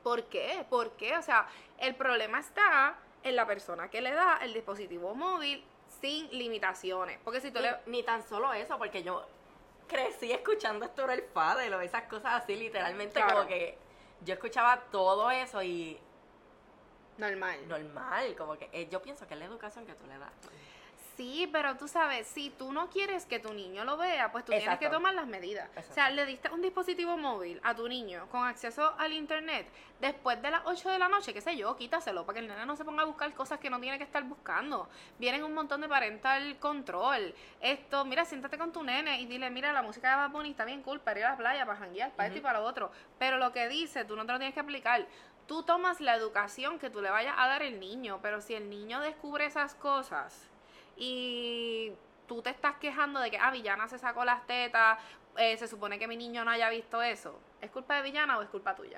¿Por qué? ¿Por qué? O sea, el problema está en la persona que le da el dispositivo móvil sin limitaciones. Porque si tú le... Ni tan solo eso, porque yo crecí escuchando esto el Fadel o esas cosas así, literalmente Claro. como que yo escuchaba todo eso y Normal. normal, como que eh, yo pienso que es la educación que tú le das. Sí, pero tú sabes, si tú no quieres que tu niño lo vea, pues tú tienes que tomar las medidas. O sea, le diste un dispositivo móvil a tu niño con acceso al internet después de las 8 de la noche, qué sé yo, quítaselo para que el nene no se ponga a buscar cosas que no tiene que estar buscando. Vienen un montón de parental control. Esto, mira, siéntate con tu nene y dile, mira, la música de Bad Bunny está bien cool para ir a la playa, para janguear, para esto y para lo otro. Pero lo que dice, tú no te lo tienes que aplicar. Tú tomas la educación que tú le vayas a dar el niño, pero si el niño descubre esas cosas y tú te estás quejando de que, ah, Villana se sacó las tetas, eh, se supone que mi niño no haya visto eso, ¿es culpa de Villana o es culpa tuya?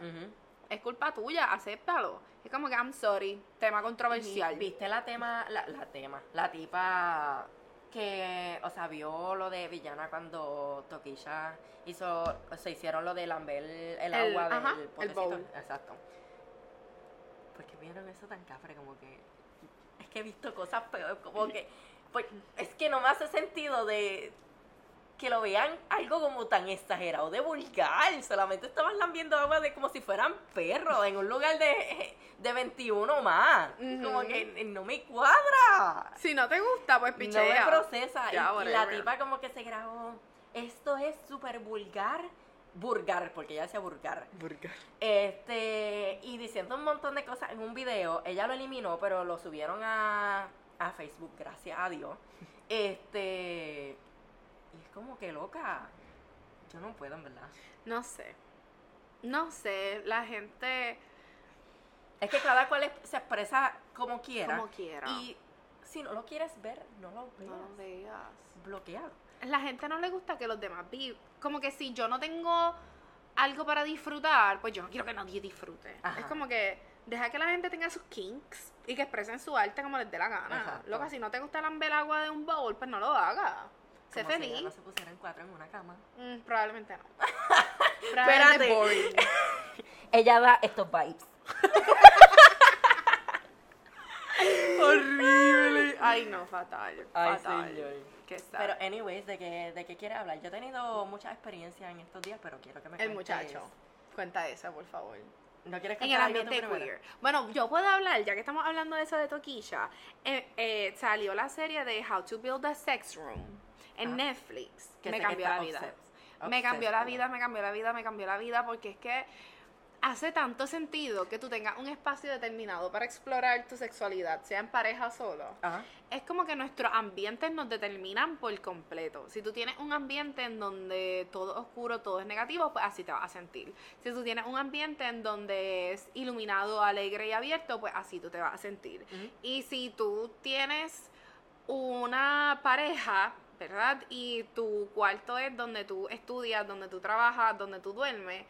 Es culpa tuya, acéptalo. Es como que, I'm sorry, tema controversial. ¿Viste la tema, la, la tema, la tipa que, o sea, vio lo de Villana cuando Toquilla hizo, se hicieron lo de lamber el, El- agua ajá, del el bowl. Exacto. Porque vieron eso tan cafre como que, que he visto cosas peores, como que, pues, es que no me hace sentido de que lo vean algo como tan exagerado de vulgar, solamente estaban lambiendo agua de como si fueran perros en un lugar de, de 21 más, como que no me cuadra. Si no te gusta, pues No pichea. me procesa. Ya, y, y la tipa como que se grabó. Esto es súper vulgar. Vulgar, porque ella decía vulgar. Este, y diciendo un montón de cosas en un video. Ella lo eliminó, pero lo subieron a, a Facebook, gracias a Dios. Este, y es como que loca. Yo no puedo, en verdad. No sé. No sé, la gente Es que cada cual se expresa como quiera. como quiera. Y si no lo quieres ver, no lo veas. no lo veas. Bloqueado. La gente no le gusta que los demás vivan. Como que si yo no tengo algo para disfrutar, pues yo no quiero que nadie disfrute. Ajá. Es como que deja que la gente tenga sus kinks y que expresen su arte como les dé la gana. Exacto. Loca, si no te gusta lamber agua de un bowl, pues no lo hagas. Sé Como si feliz. ella no se pusieran cuatro en una cama. Mm, probablemente no. Espérate. boring. Ella da estos vibes. Horrible. Ay, no, fatal. Ay, fatal. señor. Sad. Pero, anyways, ¿de qué, ¿de qué quieres hablar? Yo he tenido mucha experiencia en estos días, pero quiero que me el cuentes- muchacho. Cuenta esa, por favor. ¿No quieres En contar el algo tú ambiente primero? queer. Bueno, yo puedo hablar, ya que estamos hablando de eso de Toquilla. eh, eh, salió la serie de How to Build a Sex Room en Ajá. Netflix. Que me que cambió está la vida. Me cambió la vida, me cambió la vida, me cambió la vida, porque es que hace tanto sentido que tú tengas un espacio determinado para explorar tu sexualidad, sea en pareja o solo. Ajá. Es como que nuestros ambientes nos determinan por completo. Si tú tienes un ambiente en donde todo es oscuro, todo es negativo, pues así te vas a sentir. Si tú tienes un ambiente en donde es iluminado, alegre y abierto, pues así tú te vas a sentir. Y si tú tienes una pareja, ¿verdad? Y tu cuarto es donde tú estudias, donde tú trabajas, donde tú duermes,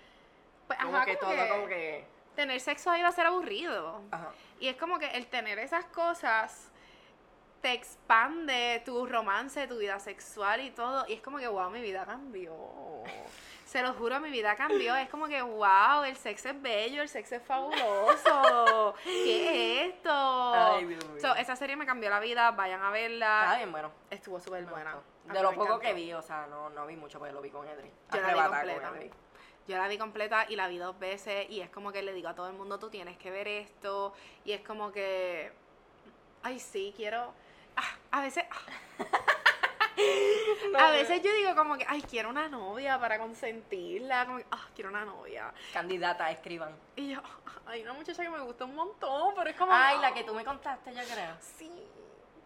pues Como ajá, que como todo, que como que. tener sexo ahí va a ser aburrido. Ajá. Y es como que el tener esas cosas te expande tu romance, tu vida sexual y todo. Y es como que, wow, mi vida cambió. Se lo juro, mi vida cambió. Es como que, wow, el sexo es bello, el sexo es fabuloso. ¿Qué es esto? Ay, Dios. So, esa serie me cambió la vida, vayan a verla. Está bien bueno. Estuvo súper buena. De lo poco que vi, o sea, no, no vi mucho, porque lo vi con Edri. Yo la vi con. Edri. Yo la vi completa y la vi dos veces y es como que le digo a todo el mundo, tú tienes que ver esto y es como que, ay sí, quiero, ah, a veces, ah, No, a veces yo digo como que, ay, quiero una novia para consentirla, como que, ah, quiero una novia. Candidata, escriban. Y yo, hay una muchacha que me gusta un montón, pero es como... Ay, la que tú me contaste, yo creo. Sí,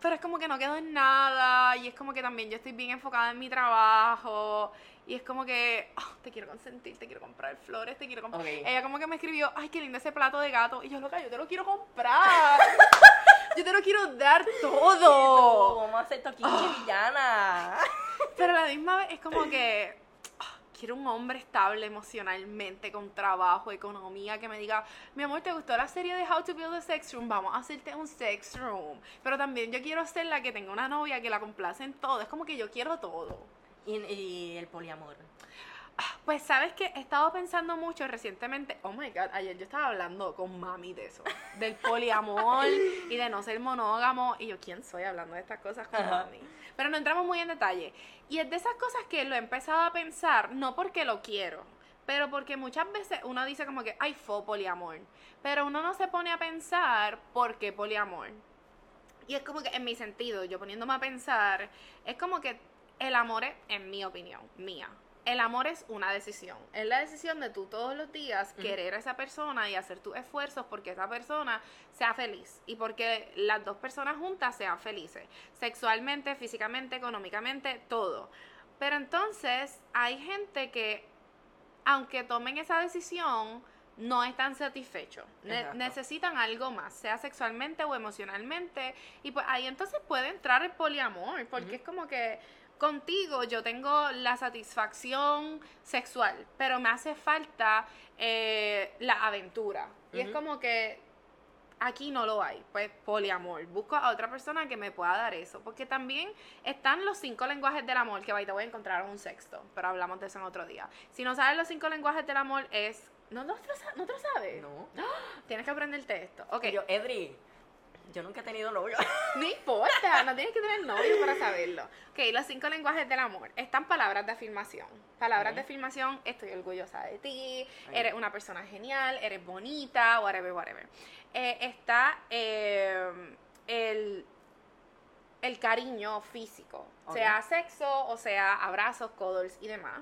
pero es como que no quedo en nada y es como que también yo estoy bien enfocada en mi trabajo y es como que ah, te quiero consentir, te quiero comprar flores, te quiero comprar... Ella como que me escribió, ay, qué lindo ese plato de gato y yo, loca, yo te lo quiero comprar. yo te lo quiero dar todo. Vamos a hacer toquinche villana. Pero a la misma vez es como que ah, quiero un hombre estable emocionalmente, con trabajo, economía, que me diga, mi amor, ¿te gustó la serie de How to Build a Sex Room? Vamos a hacerte un sex room. Pero también yo quiero ser la que tenga una novia que la complace en todo. Es como que yo quiero todo. Y, y el poliamor. Pues sabes que he estado pensando mucho recientemente, oh my god, ayer yo estaba hablando con mami de eso, del poliamor y de no ser monógamo, y yo, ¿quién soy hablando de estas cosas con Ajá. mami? Pero no entramos muy en detalle. Y es de esas cosas que lo he empezado a pensar, no porque lo quiero, pero porque muchas veces uno dice como que, ay, fue poliamor, pero uno no se pone a pensar por qué poliamor. Y es como que en mi sentido, yo poniéndome a pensar, es como que el amor es, en mi opinión, mía, el amor es una decisión. Es la decisión de tú todos los días querer a esa persona y hacer tus esfuerzos porque esa persona sea feliz y porque las dos personas juntas sean felices. Sexualmente, físicamente, económicamente, todo. Pero entonces hay gente que, aunque tomen esa decisión, no están satisfechos. Ne- necesitan algo más, sea sexualmente o emocionalmente. Y pues ahí entonces puede entrar el poliamor, porque es como que contigo yo tengo la satisfacción sexual, pero me hace falta eh, la aventura. Y es como que aquí no lo hay, pues poliamor. Busco a otra persona que me pueda dar eso, porque también están los cinco lenguajes del amor, que ahí te voy a encontrar un sexto, pero hablamos de eso en otro día. Si no sabes los cinco lenguajes del amor es... ¿No, no, te lo sa- ¿no te lo sabes? No. Tienes que aprenderte esto. Ok, yo, Edri, yo nunca he tenido novio. no importa, no tienes que tener novio para saberlo. Ok, los cinco lenguajes del amor. Están palabras de afirmación. Palabras de afirmación, estoy orgullosa de ti, eres una persona genial, eres bonita, whatever, whatever. Eh, está eh, el, el cariño físico, sea sexo o sea abrazos, cuddles y demás.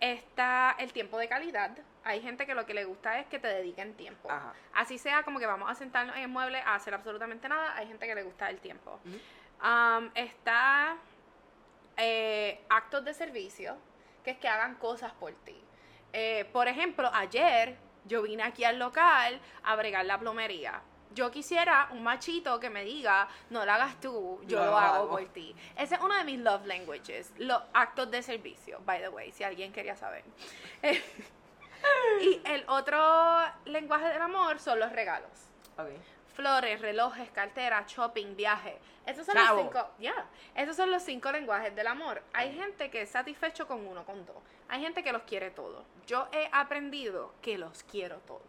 Está el tiempo de calidad. Hay gente que lo que le gusta es que te dediquen tiempo. Ajá. Así sea como que vamos a sentarnos en el mueble a hacer absolutamente nada, hay gente que le gusta el tiempo. Um, está eh, actos de servicio, que es que hagan cosas por ti. Eh, por ejemplo, ayer yo vine aquí al local a bregar la plomería. Yo quisiera un machito que me diga, no lo hagas tú, yo lo hago hago". por ti. Ese es uno de mis love languages, los actos de servicio, by the way, si alguien quería saber. y el otro lenguaje del amor son los regalos flores, relojes, cartera, shopping, viaje. Esos son los cinco, ya. Esos son los cinco lenguajes del amor. Hay gente que es satisfecho con uno, con dos. Hay gente que los quiere todos. Yo he aprendido que los quiero todos.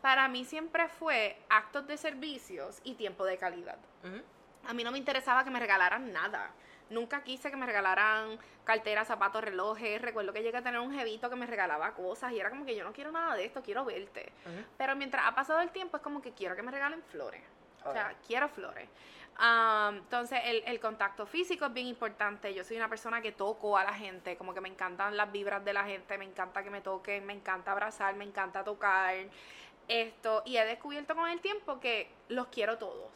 Para mí siempre fue actos de servicios y tiempo de calidad. A mí no me interesaba que me regalaran nada. Nunca quise que me regalaran carteras, zapatos, relojes. Recuerdo que llegué a tener un jevito que me regalaba cosas y era como que yo no quiero nada de esto, quiero verte. Pero mientras ha pasado el tiempo es como que quiero que me regalen flores. O sea, quiero flores. Um, entonces, el, el, contacto físico es bien importante. Yo soy una persona que toco a la gente, como que me encantan las vibras de la gente, me encanta que me toquen, me encanta abrazar, me encanta tocar. Esto, y he descubierto con el tiempo que los quiero todos.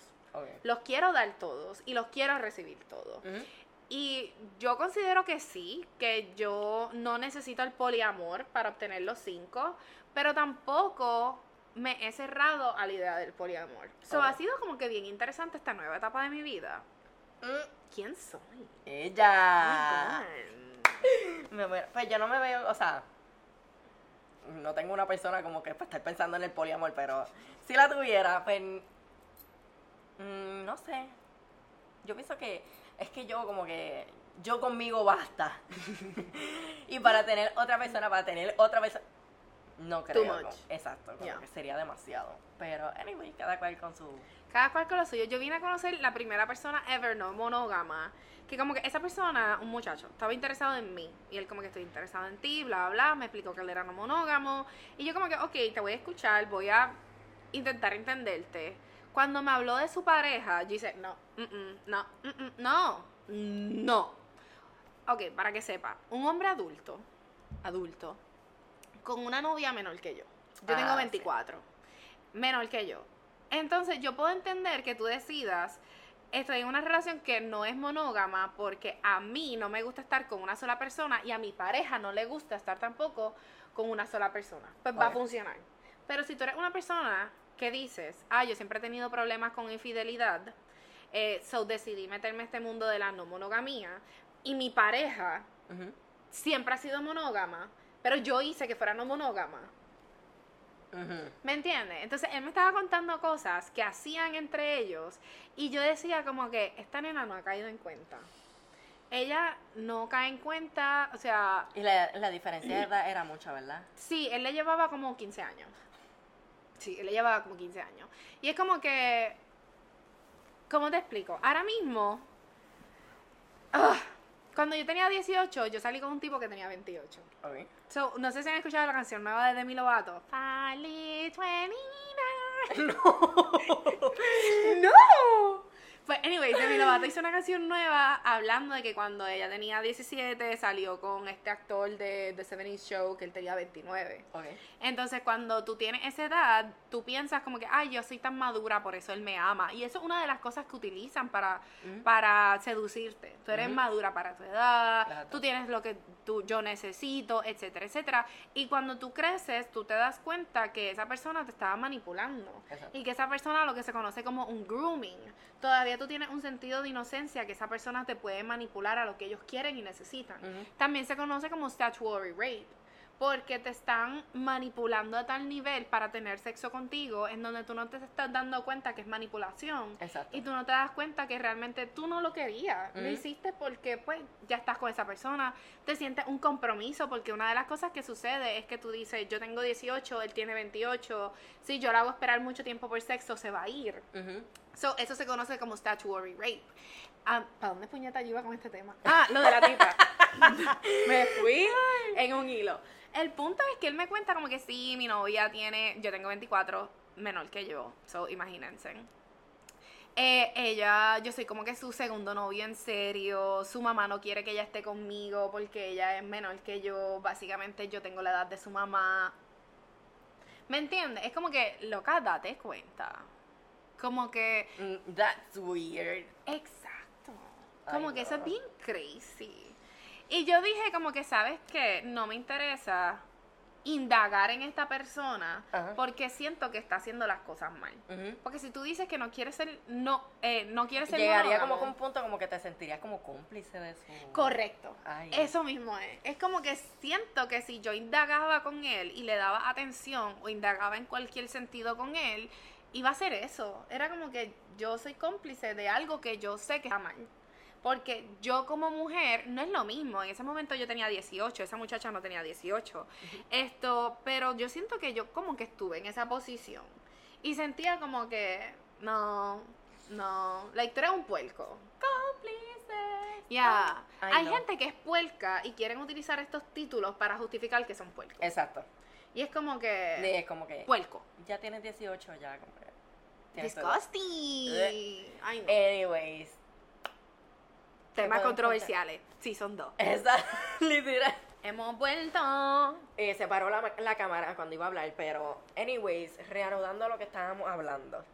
Los quiero dar todos y los quiero recibir todos. Y yo considero que sí, que yo no necesito el poliamor para obtener los cinco, pero tampoco me he cerrado a la idea del poliamor. So, ha sido como que bien interesante esta nueva etapa de mi vida. Mm. ¿Quién soy? Ella. pues yo no me veo, o sea, no tengo una persona como que para estar pensando en el poliamor, pero si la tuviera, pues mm, no sé. Yo pienso que es que yo como que yo conmigo basta. y para tener otra persona, para tener otra persona no creo. Too much. exacto, como que sería demasiado. Pero, anyway, cada cual con su. Cada cual con lo suyo. Yo vine a conocer la primera persona ever no monógama. Que como que esa persona, un muchacho, estaba interesado en mí. Y él como que estoy interesado en ti, bla, bla, bla. Me explicó que él era no monógamo. Y yo como que, ok, te voy a escuchar, voy a intentar entenderte. Cuando me habló de su pareja, yo dije, no, no, no, no. Ok, para que sepa, un hombre adulto, adulto, con una novia menor que yo. Yo tengo 24. Ah, menor que yo. Entonces yo puedo entender que tú decidas, estoy en una relación que no es monógama porque a mí no me gusta estar con una sola persona y a mi pareja no le gusta estar tampoco con una sola persona. Pues va a funcionar. Pero si tú eres una persona que dices, ah, yo siempre he tenido problemas con infidelidad, eh, so decidí meterme a este mundo de la no monogamía y mi pareja siempre ha sido monógama, pero yo hice que fuera no monógama. ¿Me entiendes? Entonces él me estaba contando cosas que hacían entre ellos y yo decía como que esta nena no ha caído en cuenta. Ella no cae en cuenta, o sea... Y la, la diferencia de edad era mucha, ¿verdad? Sí, él le llevaba como 15 años. Sí, él le llevaba como 15 años. Y es como que... ¿Cómo te explico? Ahora mismo... ¡ah! Cuando yo tenía 18, yo salí con un tipo que tenía 28. Okay. So, no sé si han escuchado la canción nueva de Demi Lovato. Feliz 29. No. no. Pues, anyway, Demi Lovato hizo una canción nueva hablando de que cuando ella tenía 17 salió con este actor de The 70 Show que él tenía 29. Okay. Entonces, cuando tú tienes esa edad, tú piensas como que, ay, yo soy tan madura, por eso él me ama. Y eso es una de las cosas que utilizan para, para seducirte. Tú eres madura para tu edad, tú tienes lo que tú, yo necesito, etcétera, etcétera. Y cuando tú creces, tú te das cuenta que esa persona te estaba manipulando. Y que esa persona lo que se conoce como un grooming todavía tú tienes un sentido de inocencia que esa persona te puede manipular a lo que ellos quieren y necesitan. También se conoce como statutory rape porque te están manipulando a tal nivel para tener sexo contigo en donde tú no te estás dando cuenta que es manipulación Exacto. y tú no te das cuenta que realmente tú no lo querías, lo hiciste porque pues ya estás con esa persona, te sientes un compromiso porque una de las cosas que sucede es que tú dices, yo tengo 18, él tiene 28, si yo lo hago esperar mucho tiempo por sexo se va a ir. so, eso se conoce como statutory rape. Ah, ¿Para dónde puñeta yo iba con este tema? Ah, lo de la tipa. Me fui en un hilo. El punto es que él me cuenta como que sí, mi novia tiene, yo tengo 24, menor que yo, so imagínense. Eh, ella, yo soy como que su segundo novio en serio, su mamá no quiere que ella esté conmigo porque ella es menor que yo, básicamente yo tengo la edad de su mamá. ¿Me entiendes? Es como que, loca, date cuenta. Como que... Mm, that's weird. Exacto. Como que eso es bien crazy. Y yo dije como que, ¿sabes qué? No me interesa indagar en esta persona porque siento que está haciendo las cosas mal. Porque si tú dices que no quieres ser, no, eh, no quieres ser Llegaría como con un punto como que te sentirías como cómplice de su... Correcto. Eso mismo es. Es como que siento que si yo indagaba con él y le daba atención o indagaba en cualquier sentido con él, iba a ser eso. Era como que yo soy cómplice de algo que yo sé que está mal. Porque yo como mujer no es lo mismo. En ese momento yo tenía 18, esa muchacha no tenía 18. Esto, pero yo siento que yo como que estuve en esa posición. Y sentía como que, no, no, la historia es un puerco. Cómplice. Ya. Hay gente que es puerca y quieren utilizar estos títulos para justificar que son puercos. Exacto. Y es como que... Es como que... Puerco. Ya tienes 18, ya como edad. Disgusting. Ay, no. Anyways. Temas controversiales. Sí, son dos. Esa, literal. Hemos vuelto. Eh, se paró la, la cámara cuando iba a hablar, pero, anyways, reanudando lo que estábamos hablando.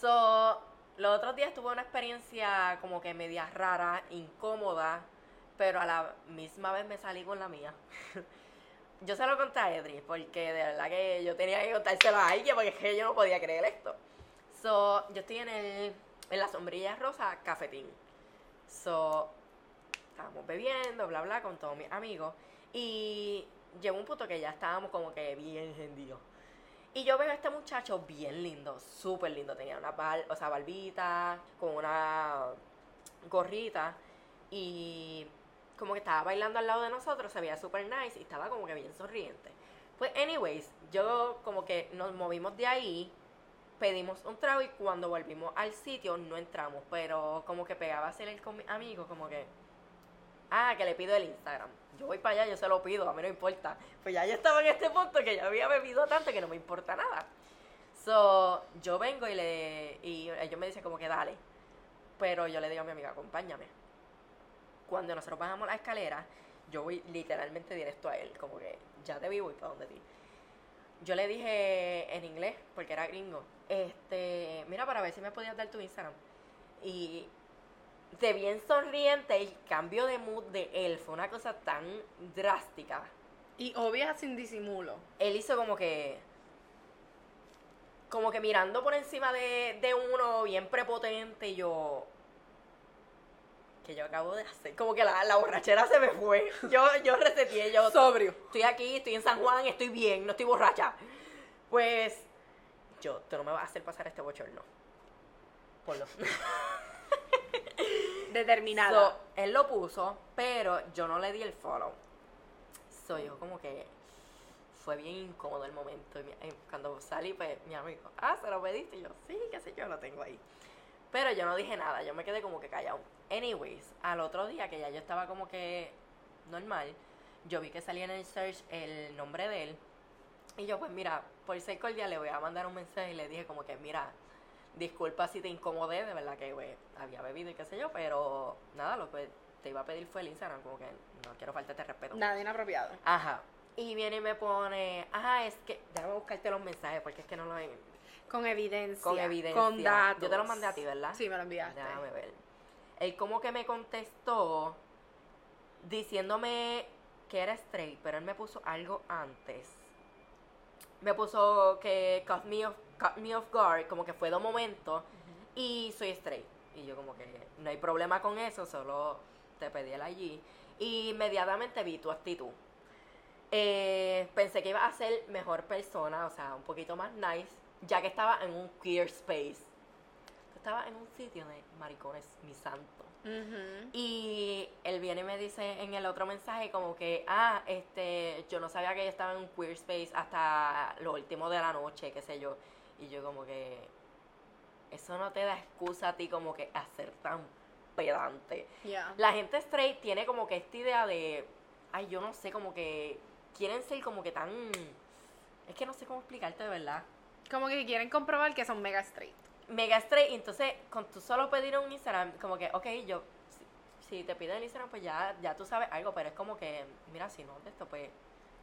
So, los otros días tuve una experiencia como que media rara, incómoda, pero a la misma vez me salí con la mía. yo se lo conté a Edri, porque de verdad que yo tenía que contárselo a alguien, porque es que yo no podía creer esto. So, yo estoy en, el, en la sombrilla rosa cafetín. So, estábamos bebiendo, bla, bla, con todos mis amigos. Y llegó un punto que ya estábamos como que bien hendidos. Y yo veo a este muchacho bien lindo, súper lindo. Tenía una bal, o sea, barbita, con una gorrita. Y como que estaba bailando al lado de nosotros, se veía súper nice y estaba como que bien sonriente. Pues, anyways, yo como que nos movimos de ahí, pedimos un trago y cuando volvimos al sitio no entramos. Pero como que pegaba a hacer el amigo, como que Ah, que le pido el Instagram. Yo voy para allá, yo se lo pido, a mí no importa. Pues ya yo estaba en este punto que ya había bebido tanto que no me importa nada. So, yo vengo y le y ellos me dicen como que dale. Pero yo le digo a mi amiga, acompáñame. Cuando nosotros bajamos la escalera, yo voy literalmente directo a él, como que ya te vi, voy para donde ti. Yo le dije en inglés, porque era gringo, este, mira para ver si me podías dar tu Instagram. Y de bien sonriente, el cambio de mood de él fue una cosa tan drástica. Y obvia sin disimulo. Él hizo como que. Como que mirando por encima de, de uno, bien prepotente, y yo. Que yo acabo de hacer. Como que la, la borrachera se me fue. Yo, yo reseteé, yo. Sobrio. Estoy aquí, estoy en San Juan, estoy bien, no estoy borracha. Pues. Yo, tú no me vas a hacer pasar este bochorno. Ponlo. Determinada. So, él lo puso, pero yo no le di el follow. So, yo como que fue bien incómodo el momento. Y eh, cuando salí, pues mi amigo, ah, se lo pediste. Y yo, sí, qué sé yo, lo tengo ahí. Pero yo no dije nada, yo me quedé como que callado. Anyways, al otro día que ya yo estaba como que normal, yo vi que salía en el search el nombre de él. Y yo, pues mira, por ser cordial, le voy a mandar un mensaje y le dije como que, mira, disculpa si te incomodé, de verdad que güey, había bebido y qué sé yo, pero nada, lo que te iba a pedir fue el Instagram, como que no quiero faltarte respeto. Nada inapropiado. Ajá. Y viene y me pone, ajá, es que, déjame buscarte los mensajes porque es que no lo hay. Con evidencia. Con evidencia. Con datos. Yo te lo mandé a ti, ¿verdad? Sí, me lo enviaste. Déjame ver. Él como que me contestó diciéndome que era straight, pero él me puso algo antes. Me puso que caught me off, caught me off guard, como que fue de momento, y soy straight. Y yo como que no hay problema con eso, solo te pedí el allí. Y inmediatamente vi tu actitud. Eh, pensé que iba a ser mejor persona, o sea, un poquito más nice, ya que estaba en un queer space. Estaba en un sitio de maricones, mi santo. Y él viene y me dice en el otro mensaje como que, ah, este, yo no sabía que yo estaba en un queer space hasta lo último de la noche, qué sé yo. Y yo como que, eso no te da excusa a ti como que a ser tan pedante. La gente straight tiene como que esta idea de, ay, yo no sé, como que quieren ser como que tan... Es que no sé cómo explicarte de verdad. Como que quieren comprobar que son mega straight. Mega straight, y entonces con tú solo pedir un Instagram, como que, ok, yo, si, si te piden el Instagram, pues ya, ya tú sabes algo, pero es como que, mira, si no de esto, pues,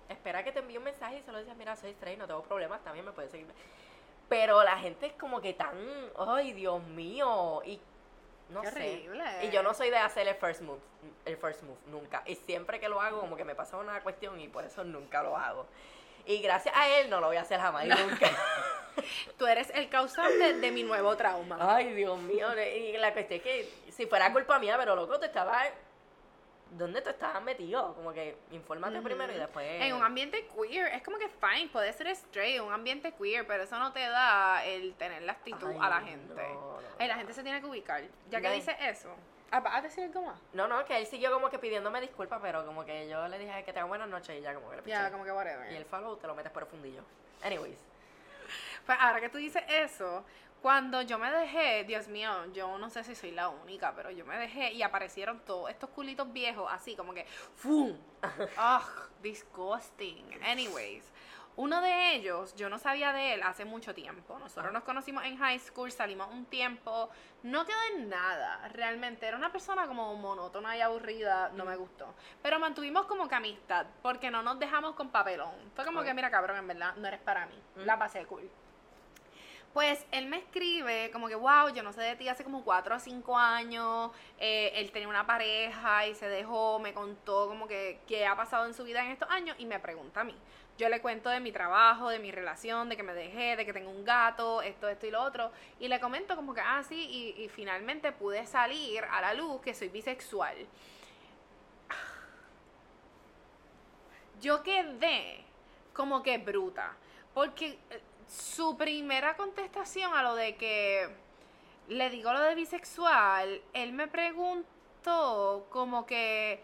espera que te envíe un mensaje y solo dices, mira, soy straight, no tengo problemas, también me puedes seguir. Pero la gente es como que tan, ay, Dios mío, y no Qué sé. horrible. Y yo no soy de hacer el first move, el first move, nunca. Y siempre que lo hago, como que me pasa una cuestión y por eso nunca lo hago. Y gracias a él no lo voy a hacer jamás y nunca. Tú eres el causante de mi nuevo trauma. Ay, Dios mío. Y la cuestión es que si fuera culpa mía, pero loco, te estaba. ¿Dónde tú estabas metido? Como que infórmate primero y después. En un ambiente queer, es como que fine, puede ser straight, un ambiente queer, pero eso no te da el tener la actitud Ay, a la gente. no, no, Ay, la gente se tiene que ubicar. Ya que dice eso, ¿vas a decir algo más? No, no, que él siguió como que pidiéndome disculpas, pero como que yo le dije que tenga buenas noches y ya como que le piché. Ya, como que whatever. Y el follow te lo metes por el fundillo. Anyways. Pues ahora que tú dices eso, cuando yo me dejé, Dios mío, yo no sé si soy la única, pero yo me dejé y aparecieron todos estos culitos viejos, así como que ¡fum! ¡Ugh! Disgusting. Anyways, Uno de ellos, yo no sabía de él hace mucho tiempo. Nosotros nos conocimos en high school, salimos un tiempo, no quedó en nada, realmente. Era una persona como monótona y aburrida, no me gustó. Pero mantuvimos como que amistad, porque no nos dejamos con papelón. Fue como que, mira, cabrón, en verdad, no eres para mí. La pasé cool. Pues él me escribe como que, wow, yo no sé de ti hace como 4 o 5 años. eh, él tenía una pareja y se dejó, me contó como que qué ha pasado en su vida en estos años y me pregunta a mí. Yo le cuento de mi trabajo, de mi relación, de que me dejé, de que tengo un gato, esto, esto y lo otro. Y le comento como que, ah, sí, y, finalmente pude salir a la luz que soy bisexual. Yo quedé como que bruta. Porque eh, su primera contestación a lo de que le digo lo de bisexual, él me preguntó como que,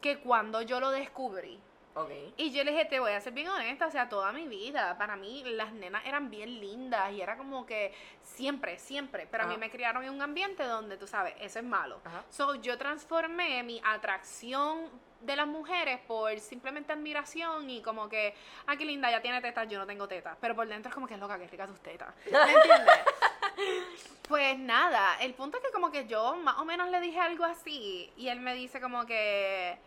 que cuando yo lo descubrí. Ok. Y yo le dije, te voy a ser bien honesta, o sea, toda mi vida, para mí las nenas eran bien lindas y era como que siempre, siempre, pero a mí me criaron en un ambiente donde, tú sabes, eso es malo. Ajá. So, yo transformé mi atracción de las mujeres por simplemente admiración y como que, ah, qué linda, ya tiene tetas, yo no tengo tetas, pero por dentro es como que es loca, que rica tus tetas. ¿Me entiendes? Pues nada, el punto es que como que yo más o menos le dije algo así y él me dice como que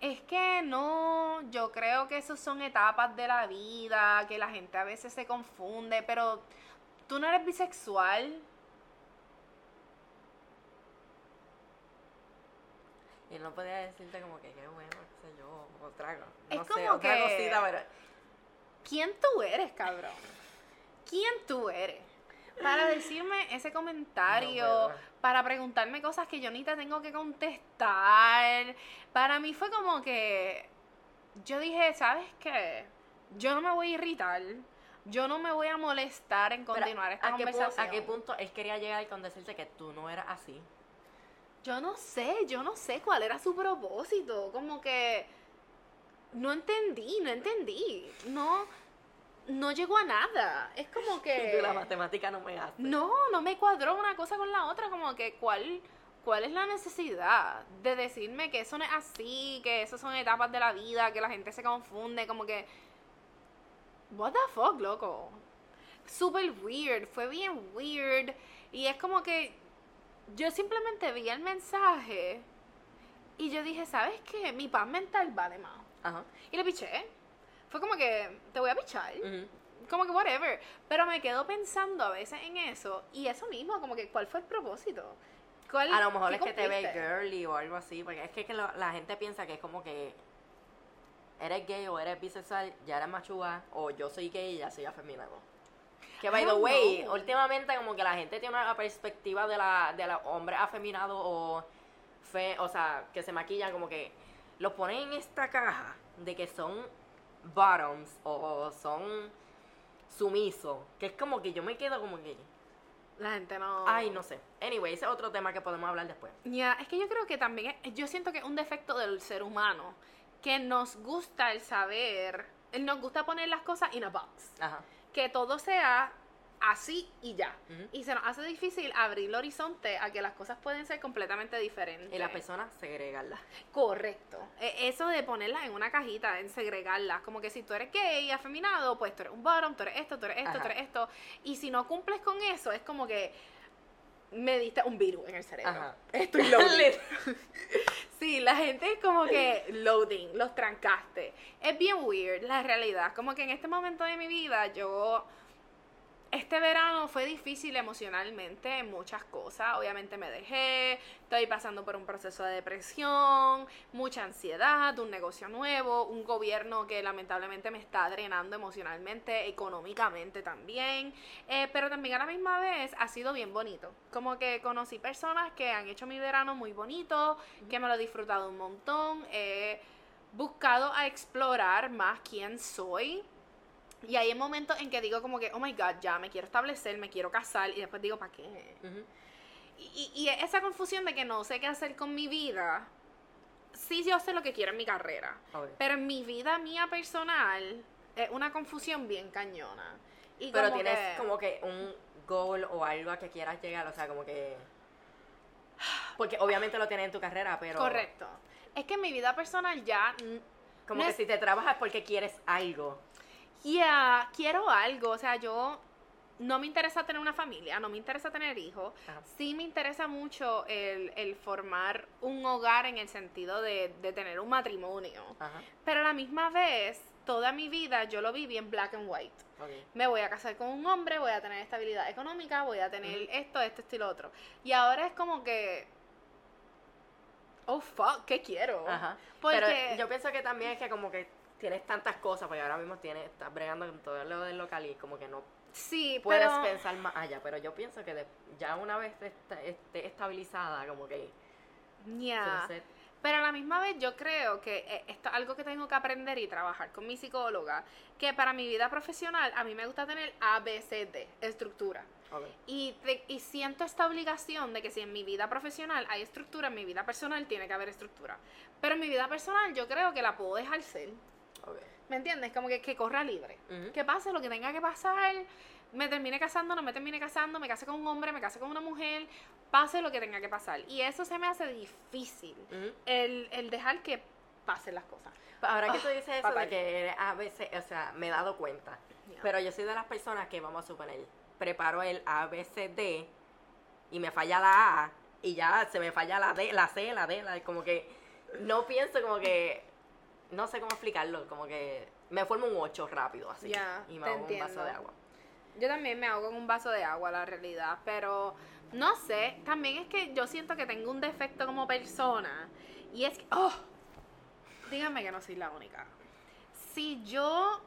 es que no, yo creo que esos son etapas de la vida, que la gente a veces se confunde, pero tú no eres bisexual. Y no podía decirte como que qué bueno, qué sé yo, otra, no Es sé, como otra que- cosita, pero... ¿Quién tú eres, cabrón? ¿Quién tú eres? Para decirme ese comentario, No, para preguntarme cosas que yo ni te tengo que contestar. Para mí fue como que yo dije, ¿sabes qué? Yo no me voy a irritar. Yo no me voy a molestar en pero, continuar esta ¿a qué, pu- conversación. ¿A qué punto él quería llegar con decirte que tú no eras así? Yo no sé, yo no sé cuál era su propósito. Como que no entendí, no entendí. No, no llegó a nada. Es como que. La matemática no me hace. No, no me cuadró una cosa con la otra, como que cuál, cuál es la necesidad de decirme que eso no es así, que eso son etapas de la vida, que la gente se confunde, como que what the fuck, loco. Super weird, fue bien weird y es como que yo simplemente vi el mensaje y yo dije, ¿sabes qué? Mi paz mental vale más. Ajá. Y le piché. Fue como que te voy a pichar como que whatever. Pero me quedo pensando a veces en eso. Y eso mismo, como que, ¿cuál fue el propósito? ¿Cuál, A lo mejor es que te ve girly o algo así, porque es que, que lo- la gente piensa que es como que eres gay o eres bisexual, ya eres machuga, o yo soy gay y ya soy afeminado. Que by the way, know. últimamente como que la gente tiene una perspectiva de la, de los hombres afeminados o fe, o sea, que se maquillan como que los ponen en esta caja de que son bottoms o son sumisos, que es como que yo me quedo como que, La gente no... ay, no sé. Anyway, ese es otro tema que podemos hablar después. Ya, es que yo creo que también, es- yo siento que es un defecto del ser humano, que nos gusta el saber, nos gusta poner las cosas in a box. Ajá. Que todo sea así y ya. Y se nos hace difícil abrir el horizonte a que las cosas pueden ser completamente diferentes. Y las personas segregarlas. Correcto. E- Eso de ponerlas en una cajita, en segregarlas, como que si tú eres gay, afeminado, pues tú eres un bottom, tú eres esto, tú eres esto, Ajá. tú eres esto. Y si no cumples con eso, es como que me diste un virus en el cerebro. Ajá. Estoy loading. sí, la gente es como que loading, los trancaste. Es bien weird, la realidad. Como que en este momento de mi vida yo este verano fue difícil emocionalmente en muchas cosas. Obviamente me dejé, estoy pasando por un proceso de depresión, mucha ansiedad, un negocio nuevo, un gobierno que lamentablemente me está drenando emocionalmente, económicamente también. Eh, pero también a la misma vez ha sido bien bonito. Como que conocí personas que han hecho mi verano muy bonito, que me lo he disfrutado un montón. He buscado a explorar más quién soy. Y hay momentos en que digo como que, oh my god, ya me quiero establecer, me quiero casar y después digo, ¿para qué? Y, y esa confusión de que no sé qué hacer con mi vida, sí yo sé lo que quiero en mi carrera, Ok. pero en mi vida mía personal es una confusión bien cañona. Y Pero como tienes que- como que un goal o algo a que quieras llegar, o sea, como que... Porque obviamente lo tienes en tu carrera, pero... Correcto. Es que en mi vida personal ya... Como no que es- si te trabajas es porque quieres algo. Ya, quiero algo, o sea, yo no me interesa tener una familia, no me interesa tener hijos, sí me interesa mucho el, el formar un hogar en el sentido de, de tener un matrimonio, Ajá. pero a la misma vez, toda mi vida yo lo viví en black and white. Ok. Me voy a casar con un hombre, voy a tener estabilidad económica, voy a tener esto, esto, esto y lo otro. Y ahora es como que... Oh, fuck, ¿qué quiero? Ajá. Porque... Pero yo pienso que también es que como que tienes tantas cosas, porque ahora mismo tienes, estás bregando con todo lo del local y como que no sí, puedes pero... pensar más allá. Pero yo pienso que de- ya una vez esté estabilizada, como que... Ya. Pero a la misma vez yo creo que eh, esto es algo que tengo que aprender y trabajar con mi psicóloga, que para mi vida profesional a mí me gusta tener A, B, C, D, estructura. Y, te- y siento esta obligación de que si en mi vida profesional hay estructura, en mi vida personal tiene que haber estructura. Pero en mi vida personal yo creo que la puedo dejar ser. ¿Me entiendes? Como que, que corra libre. Que pase lo que tenga que pasar. Me termine casando, no me termine casando, me case con un hombre, me case con una mujer. Pase lo que tenga que pasar. Y eso se me hace difícil. El, el dejar que pasen las cosas. Ahora que tú Ah, dices eso fatal. de que a veces, o sea, me he dado cuenta. Pero yo soy de las personas que, vamos a suponer, preparo el A, B, C, D y me falla la A y ya se me falla la D, la C, la D, la como que no pienso como que, no sé cómo explicarlo, como que me formo un 8 rápido así Ya, y me te hago un vaso de agua. Yo también me hago con un vaso de agua, la realidad, pero no sé, también es que yo siento que tengo un defecto como persona y es que, oh, díganme que no soy la única. Si yo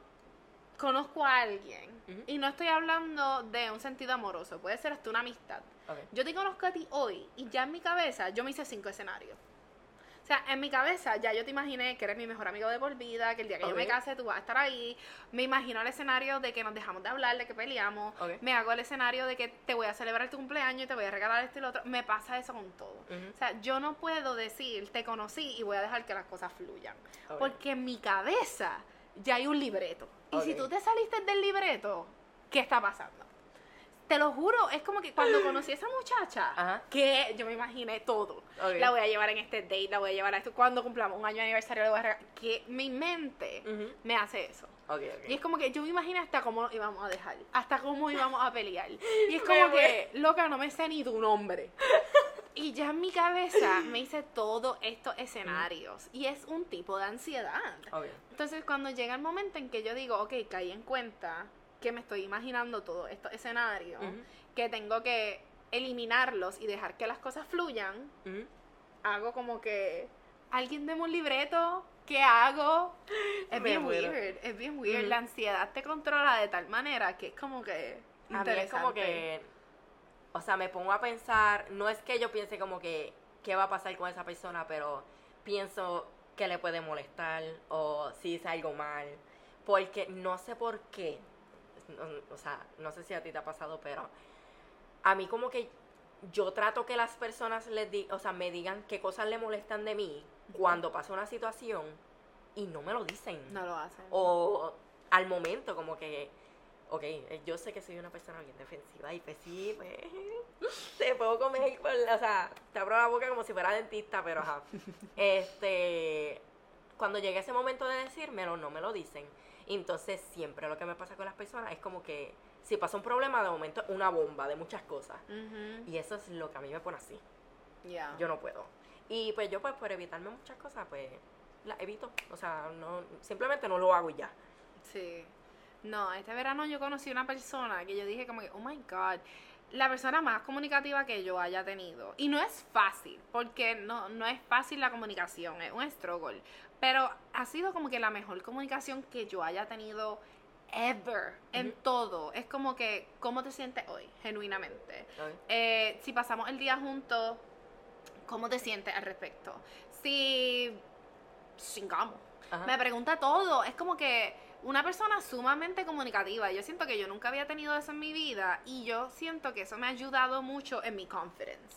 conozco a alguien, y no estoy hablando de un sentido amoroso, puede ser hasta una amistad. Ok. Yo te conozco a ti hoy y ya en mi cabeza yo me hice cinco escenarios. O sea, en mi cabeza ya yo te imaginé que eres mi mejor amigo de por vida, que el día que yo me case tú vas a estar ahí. Me imagino el escenario de que nos dejamos de hablar, de que peleamos. Me hago el escenario de que te voy a celebrar tu cumpleaños y te voy a regalar esto y lo otro. Me pasa eso con todo. O sea, yo no puedo decir te conocí y voy a dejar que las cosas fluyan. Porque en mi cabeza ya hay un libreto. Y si tú te saliste del libreto, ¿qué está pasando? Te lo juro, es como que cuando conocí a esa muchacha, Ajá. que yo me imaginé todo. Ok. La voy a llevar en este date, la voy a llevar a esto. Cuando cumplamos un año de aniversario, le voy a regalar. Que mi mente Ujú. me hace eso. Ok, ok. Y es como que yo me imaginé hasta cómo nos íbamos a dejar, hasta cómo íbamos a pelear. Y es como que, loca, no me sé ni tu nombre. Y ya en mi cabeza me hice todos estos escenarios. Y es un tipo de ansiedad. Entonces, cuando llega el momento en que yo digo, ok, caí en cuenta que me estoy imaginando todos estos escenarios, Ujú. que tengo que eliminarlos y dejar que las cosas fluyan, hago como que alguien deme un libreto, ¿qué hago? Es Me bien muero. weird, es bien weird. La ansiedad te controla de tal manera que es como que A mí es como interesante. que, o sea, me pongo a pensar, no es que yo piense como que qué va a pasar con esa persona, pero pienso que le puede molestar o si hice algo mal, porque no sé por qué, o sea, no sé si a ti te ha pasado, pero a mí como que yo trato que las personas les di, o sea, me digan qué cosas le molestan de mí cuando pasa una situación y no me lo dicen No lo hacen. o al momento como que ok, eh, yo sé que soy una persona bien defensiva y pues sí, pues te puedo comer por, o sea, te abro la boca como si fuera dentista, pero ajá. Este, cuando llega ese momento de decírmelo, no me lo dicen. Y entonces siempre lo que me pasa con las personas es como que si pasa un problema, de momento una bomba de muchas cosas. Y eso es lo que a mí me pone así. ya. Yo no puedo. Y pues yo pues por evitarme muchas cosas, pues las evito. O sea, no, simplemente no lo hago y ya. Sí. No, este verano yo conocí una persona que yo dije como que, oh my god, la persona más comunicativa que yo haya tenido. Y no es fácil, porque no, no es fácil la comunicación, es un struggle. Pero ha sido como que la mejor comunicación que yo haya tenido ever, en todo. Es como que, ¿cómo te sientes hoy? Genuinamente. Eh, si pasamos el día juntos, ¿cómo te sientes al respecto? Si chingamos. Ajá. Me pregunta todo. Es como que una persona sumamente comunicativa. Yo siento que yo nunca había tenido eso en mi vida y yo siento que eso me ha ayudado mucho en mi confidence.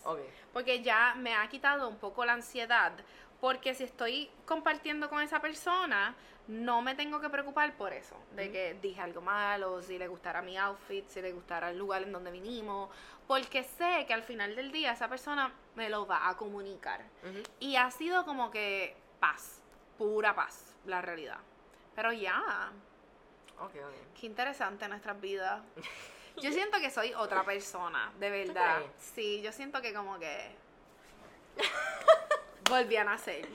Porque ya me ha quitado un poco la ansiedad. Porque si estoy compartiendo con esa persona, no me tengo que preocupar por eso. De que dije algo malo, si le gustara mi outfit, si le gustara el lugar en donde vinimos. Porque sé que al final del día esa persona me lo va a comunicar. Y ha sido como que paz, pura paz, la realidad. Pero ya, Ok, ok. Qué interesante nuestras vidas. Yo siento que soy otra persona, de verdad. Sí, yo siento que como que volví a nacer.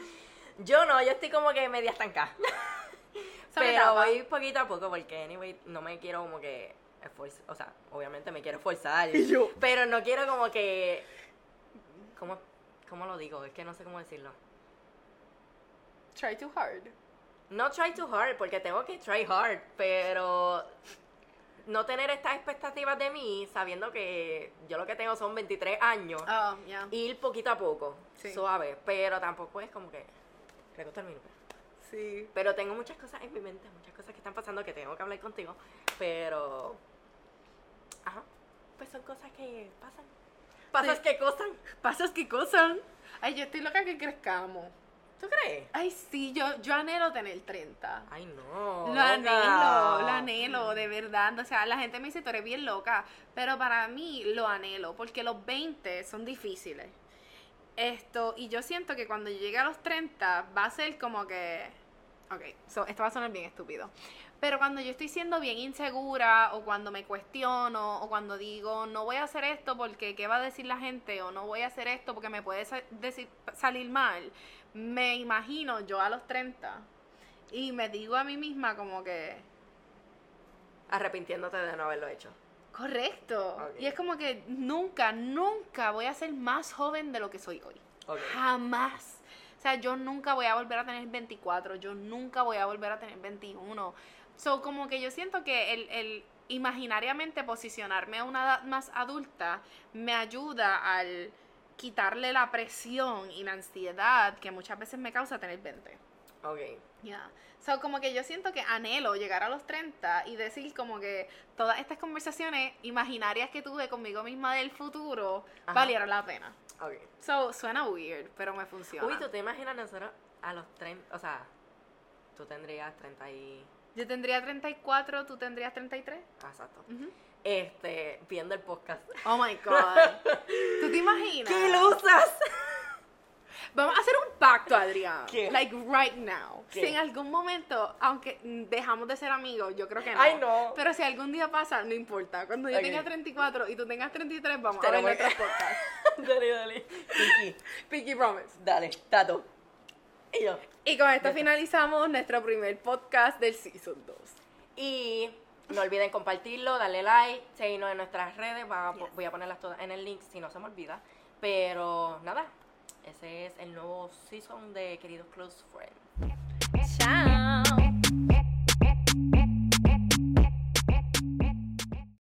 Yo no, yo estoy como que media estancada. Pero voy poquito a poco porque, anyway, no me quiero como que esforzar. O sea, obviamente me quiero esforzar. Y yo. Pero no quiero como que. ¿Cómo, ¿Cómo lo digo? Es que no sé cómo decirlo. Try too hard. No try too hard, porque tengo que try hard, pero no tener estas expectativas de mí sabiendo que yo lo que tengo son 23 años. Oh, yeah. Ir poquito a poco, Sí. suave, pero tampoco es como que. Recorto el minuto. Sí. Pero tengo muchas cosas en mi mente, muchas cosas que están pasando que tengo que hablar contigo, pero... Ajá, pues son cosas que pasan. Pasas Sí. que cosas. Pasas qué cosas. Ay, yo estoy loca que crezcamos. ¿Tú crees? Ay, sí, yo, yo anhelo tener 30. Ay, no. Lo loca. anhelo, lo anhelo, de verdad. O sea, la gente me dice, tú eres bien loca, pero para mí lo anhelo, porque los 20 son difíciles. Esto, y yo siento que cuando llegue a los 30 va a ser como que... Ok, so, esto va a sonar bien estúpido. Pero cuando yo estoy siendo bien insegura, o cuando me cuestiono, o cuando digo, no voy a hacer esto porque qué va a decir la gente, o no voy a hacer esto porque me puede sa- decir- salir mal, me imagino yo a los 30 y me digo a mí misma como que, Arrepintiéndote de no haberlo hecho. correcto. Y es como que nunca, nunca voy a ser más joven de lo que soy hoy. Jamás. O sea, yo nunca voy a volver a tener 24, yo nunca voy a volver a tener 21. So, como que yo siento que el, el imaginariamente posicionarme a una edad más adulta me ayuda al quitarle la presión y la ansiedad que muchas veces me causa tener 20. Ok. Yeah. So, como que yo siento que anhelo llegar a los 30 y decir como que todas estas conversaciones imaginarias que tuve conmigo misma del futuro Ajá. valieron la pena. Ok. So, suena weird, pero me funciona. Uy, ¿tú te imaginas nosotros a los 30, o sea, tú tendrías 30 y... Yo tendría 34, tú tendrías 33. ah, Exacto. Ujú. Este, viendo el podcast. Oh my god. ¿Tú te imaginas? ¡Qué ilusas! Vamos a hacer un pacto, Adrián. ¿Qué? Like right now. ¿Qué? Si en algún momento, aunque dejamos de ser amigos, yo creo que no. Ay, no. Pero si algún día pasa, no importa. Cuando yo tenga 34 y tú tengas 33, vamos a ver nuestros podcasts. dale, dale. Pinky, Pinky Promise. dale, tato. Y yo. Y con esto finalizamos nuestro primer podcast del Season 2. Y no olviden compartirlo, darle like, seguirnos en nuestras redes. va- Yes. Voy a ponerlas todas en el link si no se me olvida. Pero nada, ese es el nuevo season de Queridos Close Friends.